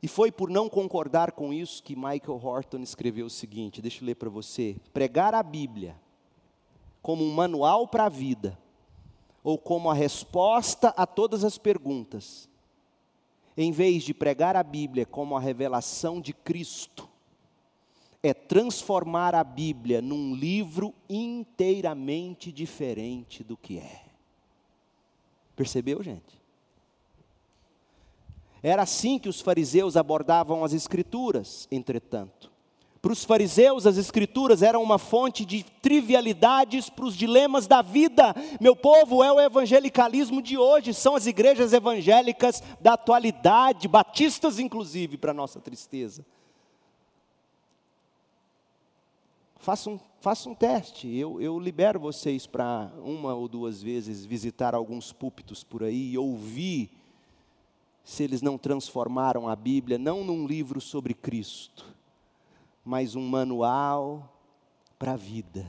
E foi por não concordar com isso que Michael Horton escreveu o seguinte: deixa eu ler para você. Pregar a Bíblia como um manual para a vida, ou como a resposta a todas as perguntas, em vez de pregar a Bíblia como a revelação de Cristo, é transformar a Bíblia num livro inteiramente diferente do que é. Percebeu, gente? Era assim que os fariseus abordavam as Escrituras, entretanto. Para os fariseus, as Escrituras eram uma fonte de trivialidades para os dilemas da vida. Meu povo, é o evangelicalismo de hoje, são as igrejas evangélicas da atualidade, batistas inclusive, para nossa tristeza. Faça um, faça um teste, eu, eu libero vocês para uma ou duas vezes visitar alguns púlpitos por aí e ouvir se eles não transformaram a Bíblia não num livro sobre Cristo, mas um manual para a vida.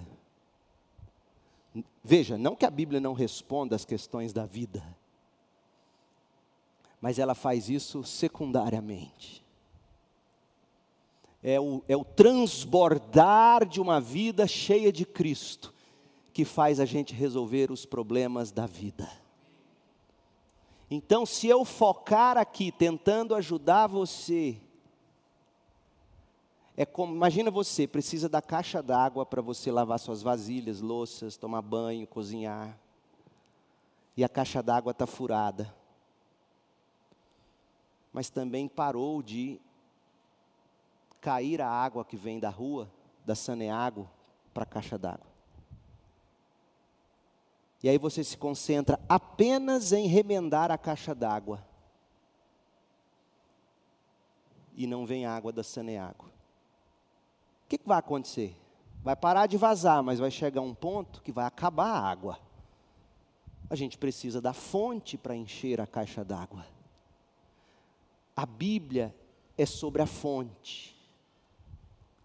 Veja, não que a Bíblia não responda às questões da vida, mas ela faz isso secundariamente. É o, é o transbordar de uma vida cheia de Cristo que faz a gente resolver os problemas da vida. Então, se eu focar aqui tentando ajudar você, é como, imagina você, precisa da caixa d'água para você lavar suas vasilhas, louças, tomar banho, cozinhar. E a caixa d'água está furada. Mas também parou de cair a água que vem da rua, da Saneago, para a caixa d'água. E aí você se concentra apenas em remendar a caixa d'água. E não vem água da Saneago. Que, que vai acontecer? Vai parar de vazar, mas vai chegar um ponto que vai acabar a água. A gente precisa da fonte para encher a caixa d'água. A Bíblia é sobre a fonte,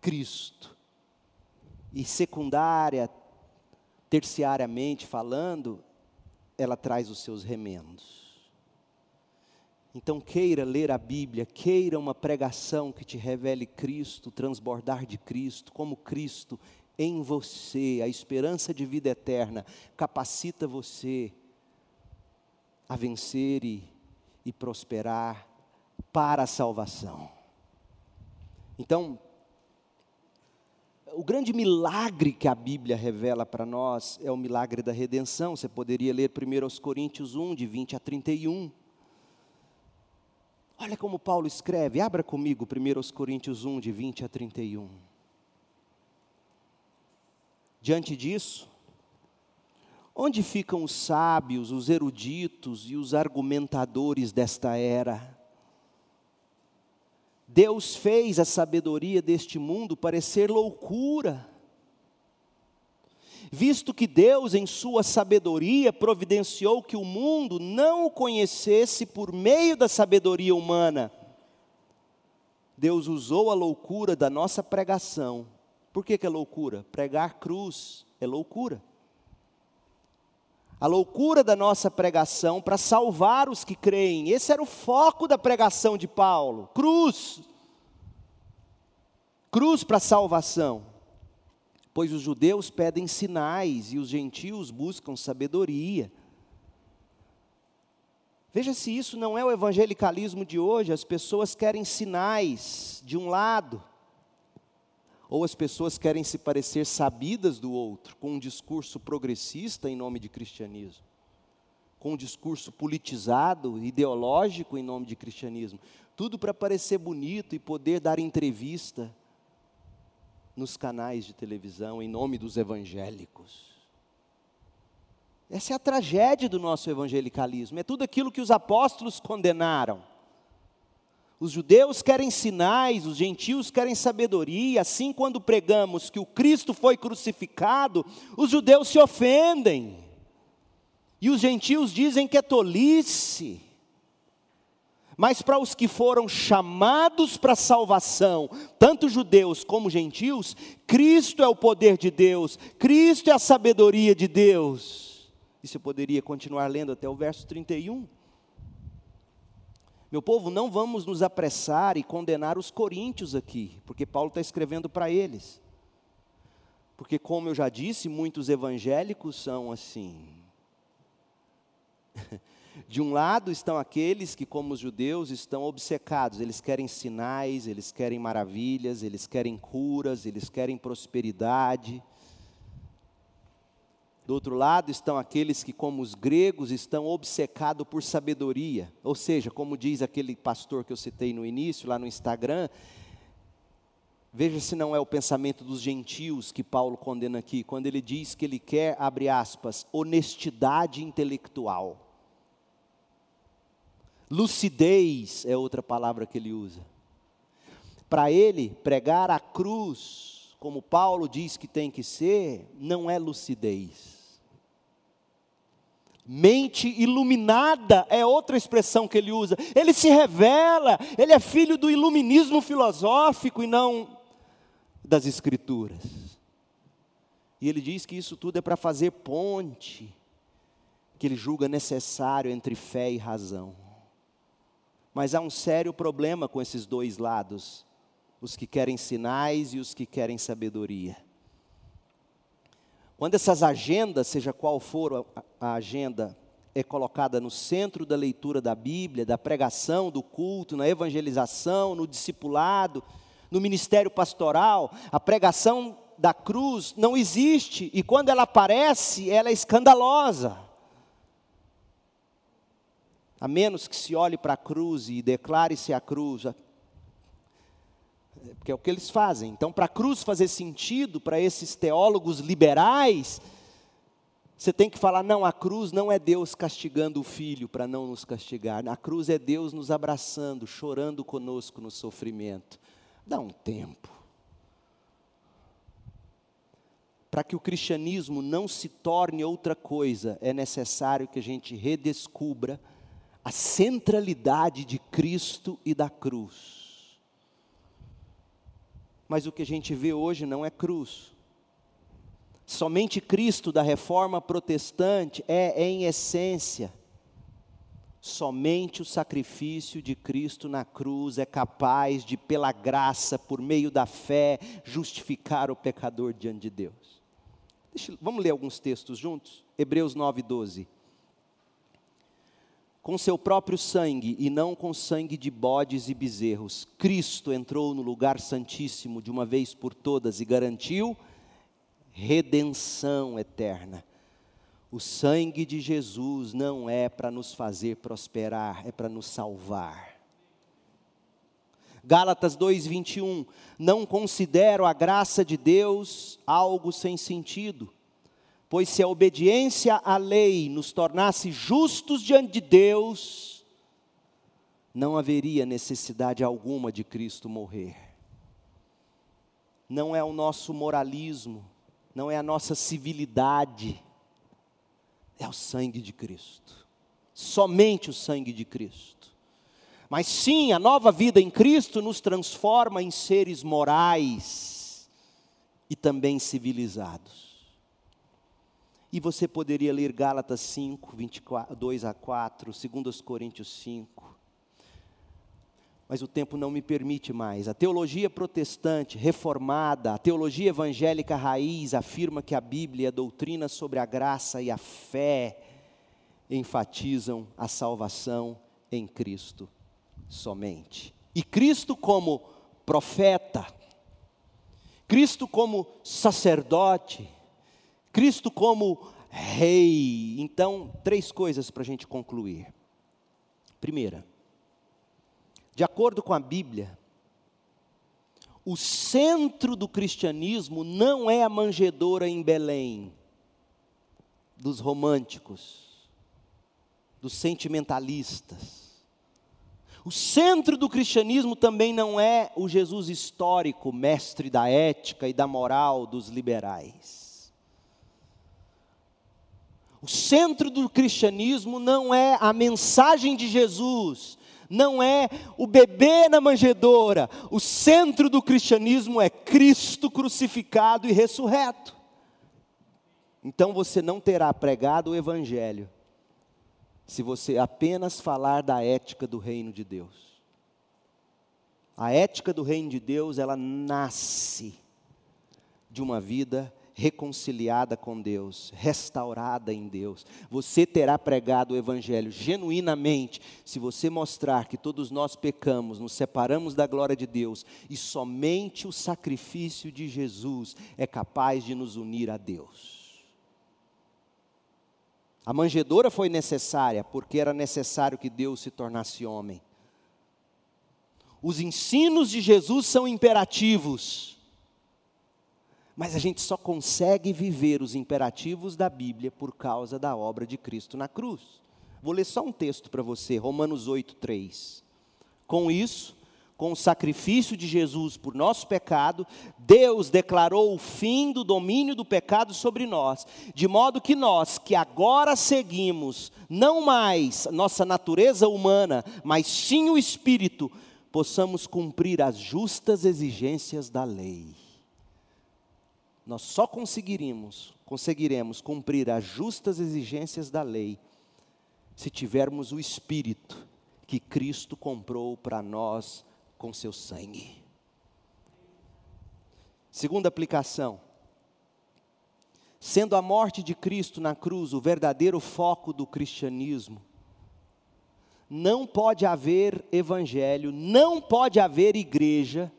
Cristo. E secundária, terciariamente falando, ela traz os seus remendos. Então, queira ler a Bíblia, queira uma pregação que te revele Cristo, transbordar de Cristo, como Cristo em você, a esperança de vida eterna, capacita você a vencer e, e prosperar para a salvação. Então, o grande milagre que a Bíblia revela para nós é o milagre da redenção. Você poderia ler 1 Coríntios 1, de 20 a 31. Olha como Paulo escreve, abra comigo 1 Coríntios 1, de 20 a 31. Diante disso, onde ficam os sábios, os eruditos e os argumentadores desta era? Deus fez a sabedoria deste mundo parecer loucura. Visto que Deus, em sua sabedoria, providenciou que o mundo não o conhecesse por meio da sabedoria humana, Deus usou a loucura da nossa pregação. Por que, que é loucura? Pregar cruz é loucura. A loucura da nossa pregação para salvar os que creem. Esse era o foco da pregação de Paulo. Cruz. Cruz para salvação. Pois os judeus pedem sinais e os gentios buscam sabedoria. Veja se isso não é o evangelicalismo de hoje, as pessoas querem sinais de um lado, ou as pessoas querem se parecer sabidas do outro, com um discurso progressista em nome de cristianismo, com um discurso politizado, ideológico em nome de cristianismo, tudo para parecer bonito e poder dar entrevista nos canais de televisão em nome dos evangélicos. Essa é a tragédia do nosso evangelicalismo, é tudo aquilo que os apóstolos condenaram. Os judeus querem sinais, os gentios querem sabedoria. Assim, quando pregamos que o Cristo foi crucificado, os judeus se ofendem. E os gentios dizem que é tolice. Mas para os que foram chamados para a salvação, tanto judeus como gentios, Cristo é o poder de Deus, Cristo é a sabedoria de Deus. E você poderia continuar lendo até o verso 31. Meu povo, não vamos nos apressar e condenar os coríntios aqui, porque Paulo está escrevendo para eles. Porque, como eu já disse, muitos evangélicos são assim. De um lado estão aqueles que, como os judeus, estão obcecados, eles querem sinais, eles querem maravilhas, eles querem curas, eles querem prosperidade. Do outro lado estão aqueles que, como os gregos, estão obcecados por sabedoria. Ou seja, como diz aquele pastor que eu citei no início, lá no Instagram, veja se não é o pensamento dos gentios que Paulo condena aqui, quando ele diz que ele quer, abre aspas, honestidade intelectual. Lucidez é outra palavra que ele usa. Para ele, pregar a cruz, como Paulo diz que tem que ser, não é lucidez Mente iluminada é outra expressão que ele usa. Ele se revela, ele é filho do iluminismo filosófico e não das Escrituras. E ele diz que isso tudo é para fazer ponte, que ele julga necessário entre fé e razão. Mas há um sério problema com esses dois lados: os que querem sinais e os que querem sabedoria. Quando essas agendas, seja qual for a agenda, é colocada no centro da leitura da Bíblia, da pregação, do culto, na evangelização, no discipulado, no ministério pastoral, a pregação da cruz não existe e quando ela aparece, ela é escandalosa. A menos que se olhe para a cruz e declare-se a cruz, porque é o que eles fazem. Então, para a cruz fazer sentido para esses teólogos liberais, você tem que falar: não, a cruz não é Deus castigando o filho para não nos castigar, a cruz é Deus nos abraçando, chorando conosco no sofrimento. Dá um tempo. Para que o cristianismo não se torne outra coisa, é necessário que a gente redescubra a centralidade de Cristo e da cruz. Mas o que a gente vê hoje não é cruz. Somente Cristo da reforma protestante é, em essência, somente o sacrifício de Cristo na cruz é capaz de, pela graça, por meio da fé, justificar o pecador diante de Deus. Deixa, vamos ler alguns textos juntos? Hebreus 9, 12 com seu próprio sangue e não com sangue de bodes e bezerros. Cristo entrou no lugar santíssimo de uma vez por todas e garantiu redenção eterna. O sangue de Jesus não é para nos fazer prosperar, é para nos salvar. Gálatas 2:21 Não considero a graça de Deus algo sem sentido Pois se a obediência à lei nos tornasse justos diante de Deus, não haveria necessidade alguma de Cristo morrer. Não é o nosso moralismo, não é a nossa civilidade, é o sangue de Cristo. Somente o sangue de Cristo. Mas sim, a nova vida em Cristo nos transforma em seres morais e também civilizados. E você poderia ler Gálatas 5, 24, 2 a 4, 2 Coríntios 5. Mas o tempo não me permite mais. A teologia protestante, reformada, a teologia evangélica raiz afirma que a Bíblia e a doutrina sobre a graça e a fé enfatizam a salvação em Cristo somente. E Cristo como profeta, Cristo como sacerdote, Cristo como Rei. Então, três coisas para a gente concluir. Primeira, de acordo com a Bíblia, o centro do cristianismo não é a manjedoura em Belém, dos românticos, dos sentimentalistas. O centro do cristianismo também não é o Jesus histórico, mestre da ética e da moral dos liberais. O centro do cristianismo não é a mensagem de Jesus, não é o bebê na manjedoura. O centro do cristianismo é Cristo crucificado e ressurreto. Então você não terá pregado o Evangelho se você apenas falar da ética do reino de Deus. A ética do reino de Deus, ela nasce de uma vida reconciliada com Deus, restaurada em Deus. Você terá pregado o Evangelho genuinamente se você mostrar que todos nós pecamos, nos separamos da glória de Deus e somente o sacrifício de Jesus é capaz de nos unir a Deus. A manjedoura foi necessária porque era necessário que Deus se tornasse homem. Os ensinos de Jesus são imperativos mas a gente só consegue viver os imperativos da Bíblia por causa da obra de Cristo na cruz. Vou ler só um texto para você, Romanos 8, 3. Com isso, com o sacrifício de Jesus por nosso pecado, Deus declarou o fim do domínio do pecado sobre nós, de modo que nós, que agora seguimos não mais nossa natureza humana, mas sim o Espírito, possamos cumprir as justas exigências da lei nós só conseguiremos, conseguiremos cumprir as justas exigências da lei se tivermos o espírito que Cristo comprou para nós com seu sangue. Segunda aplicação. Sendo a morte de Cristo na cruz o verdadeiro foco do cristianismo, não pode haver evangelho, não pode haver igreja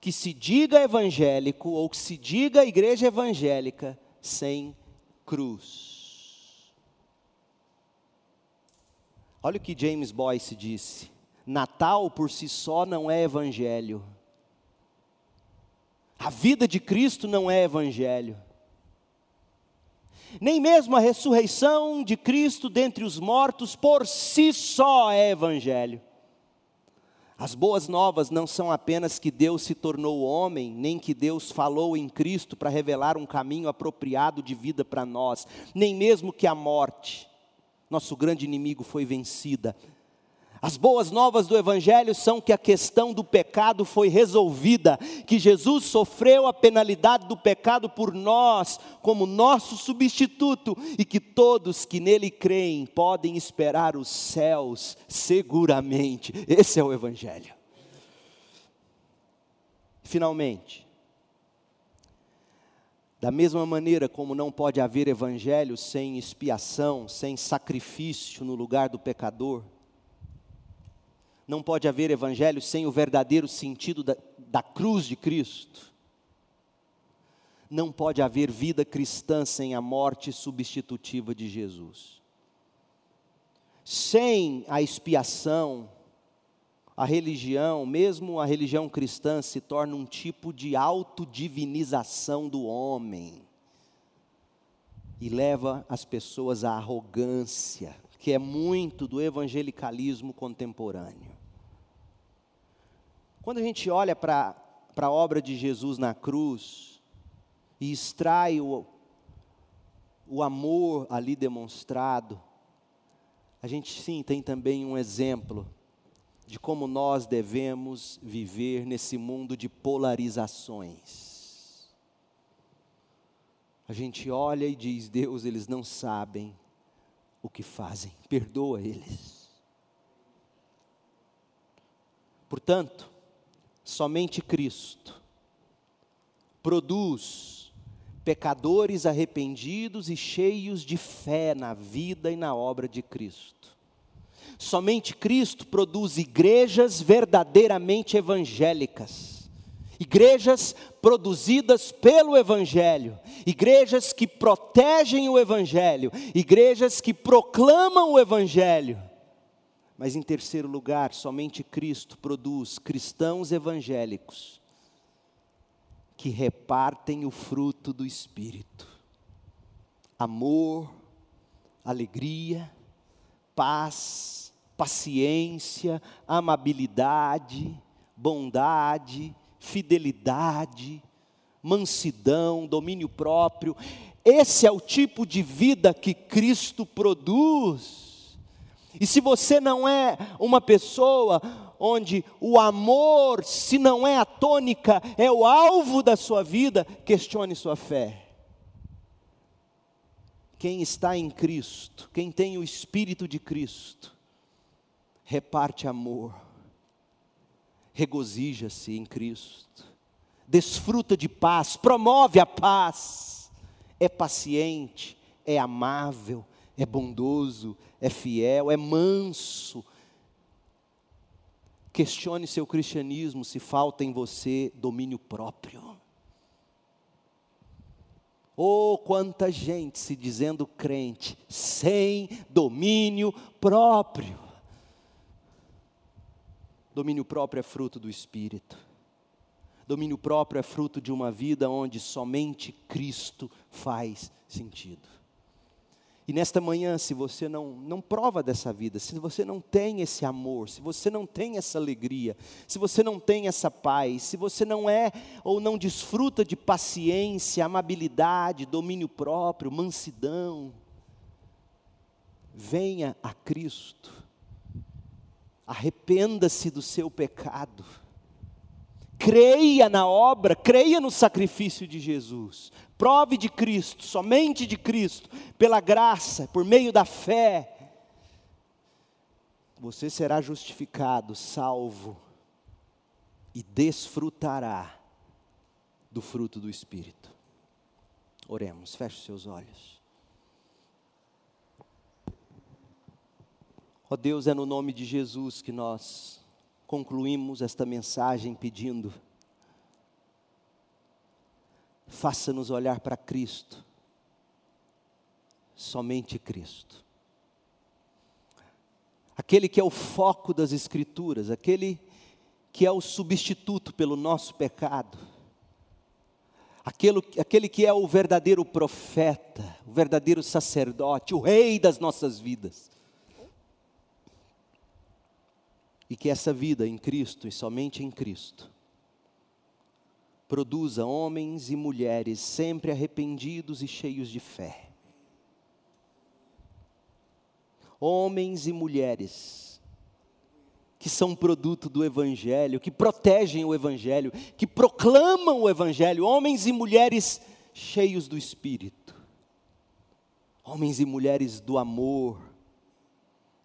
que se diga evangélico ou que se diga igreja evangélica sem cruz. Olha o que James Boyce disse: Natal por si só não é evangelho. A vida de Cristo não é evangelho. Nem mesmo a ressurreição de Cristo dentre os mortos por si só é evangelho. As boas novas não são apenas que Deus se tornou homem, nem que Deus falou em Cristo para revelar um caminho apropriado de vida para nós, nem mesmo que a morte, nosso grande inimigo, foi vencida. As boas novas do Evangelho são que a questão do pecado foi resolvida, que Jesus sofreu a penalidade do pecado por nós, como nosso substituto, e que todos que nele creem podem esperar os céus seguramente. Esse é o Evangelho. Finalmente, da mesma maneira como não pode haver Evangelho sem expiação, sem sacrifício no lugar do pecador, não pode haver evangelho sem o verdadeiro sentido da, da cruz de Cristo. Não pode haver vida cristã sem a morte substitutiva de Jesus. Sem a expiação, a religião, mesmo a religião cristã, se torna um tipo de autodivinização do homem e leva as pessoas à arrogância, que é muito do evangelicalismo contemporâneo. Quando a gente olha para a obra de Jesus na cruz e extrai o, o amor ali demonstrado, a gente sim tem também um exemplo de como nós devemos viver nesse mundo de polarizações. A gente olha e diz: Deus, eles não sabem o que fazem, perdoa eles. Portanto, somente Cristo produz pecadores arrependidos e cheios de fé na vida e na obra de Cristo. Somente Cristo produz igrejas verdadeiramente evangélicas. Igrejas produzidas pelo Evangelho, igrejas que protegem o Evangelho, igrejas que proclamam o Evangelho, mas em terceiro lugar, somente Cristo produz cristãos evangélicos que repartem o fruto do Espírito: amor, alegria, paz, paciência, amabilidade, bondade, fidelidade, mansidão, domínio próprio. Esse é o tipo de vida que Cristo produz. E se você não é uma pessoa onde o amor, se não é a tônica, é o alvo da sua vida, questione sua fé. Quem está em Cristo, quem tem o Espírito de Cristo, reparte amor, regozija-se em Cristo, desfruta de paz, promove a paz, é paciente, é amável, é bondoso, é fiel, é manso. Questione seu cristianismo se falta em você domínio próprio. Oh, quanta gente se dizendo crente, sem domínio próprio. Domínio próprio é fruto do Espírito. Domínio próprio é fruto de uma vida onde somente Cristo faz sentido. E nesta manhã, se você não, não prova dessa vida, se você não tem esse amor, se você não tem essa alegria, se você não tem essa paz, se você não é ou não desfruta de paciência, amabilidade, domínio próprio, mansidão, venha a Cristo, arrependa-se do seu pecado, creia na obra, creia no sacrifício de Jesus, Prove de Cristo, somente de Cristo, pela graça, por meio da fé. Você será justificado, salvo e desfrutará do fruto do Espírito. Oremos, feche seus olhos. Ó oh Deus, é no nome de Jesus que nós concluímos esta mensagem pedindo faça-nos olhar para Cristo, somente Cristo. Aquele que é o foco das Escrituras, aquele que é o substituto pelo nosso pecado, aquele, aquele que é o verdadeiro profeta, o verdadeiro sacerdote, o rei das nossas vidas. E que essa vida em Cristo e somente em Cristo produza homens e mulheres sempre arrependidos e cheios de fé. Homens e mulheres que são produto do Evangelho, que protegem o Evangelho, que proclamam o Evangelho, homens e mulheres cheios do Espírito, homens e mulheres do amor,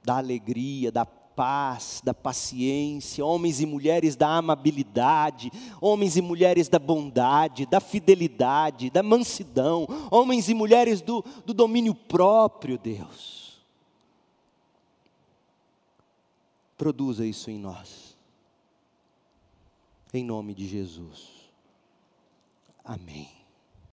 da alegria, da paz, da paciência, homens e mulheres da amabilidade, homens e mulheres da bondade, da fidelidade, da mansidão, homens e mulheres do, do domínio próprio, Deus. Produza isso em nós, em nome de Jesus. Amém.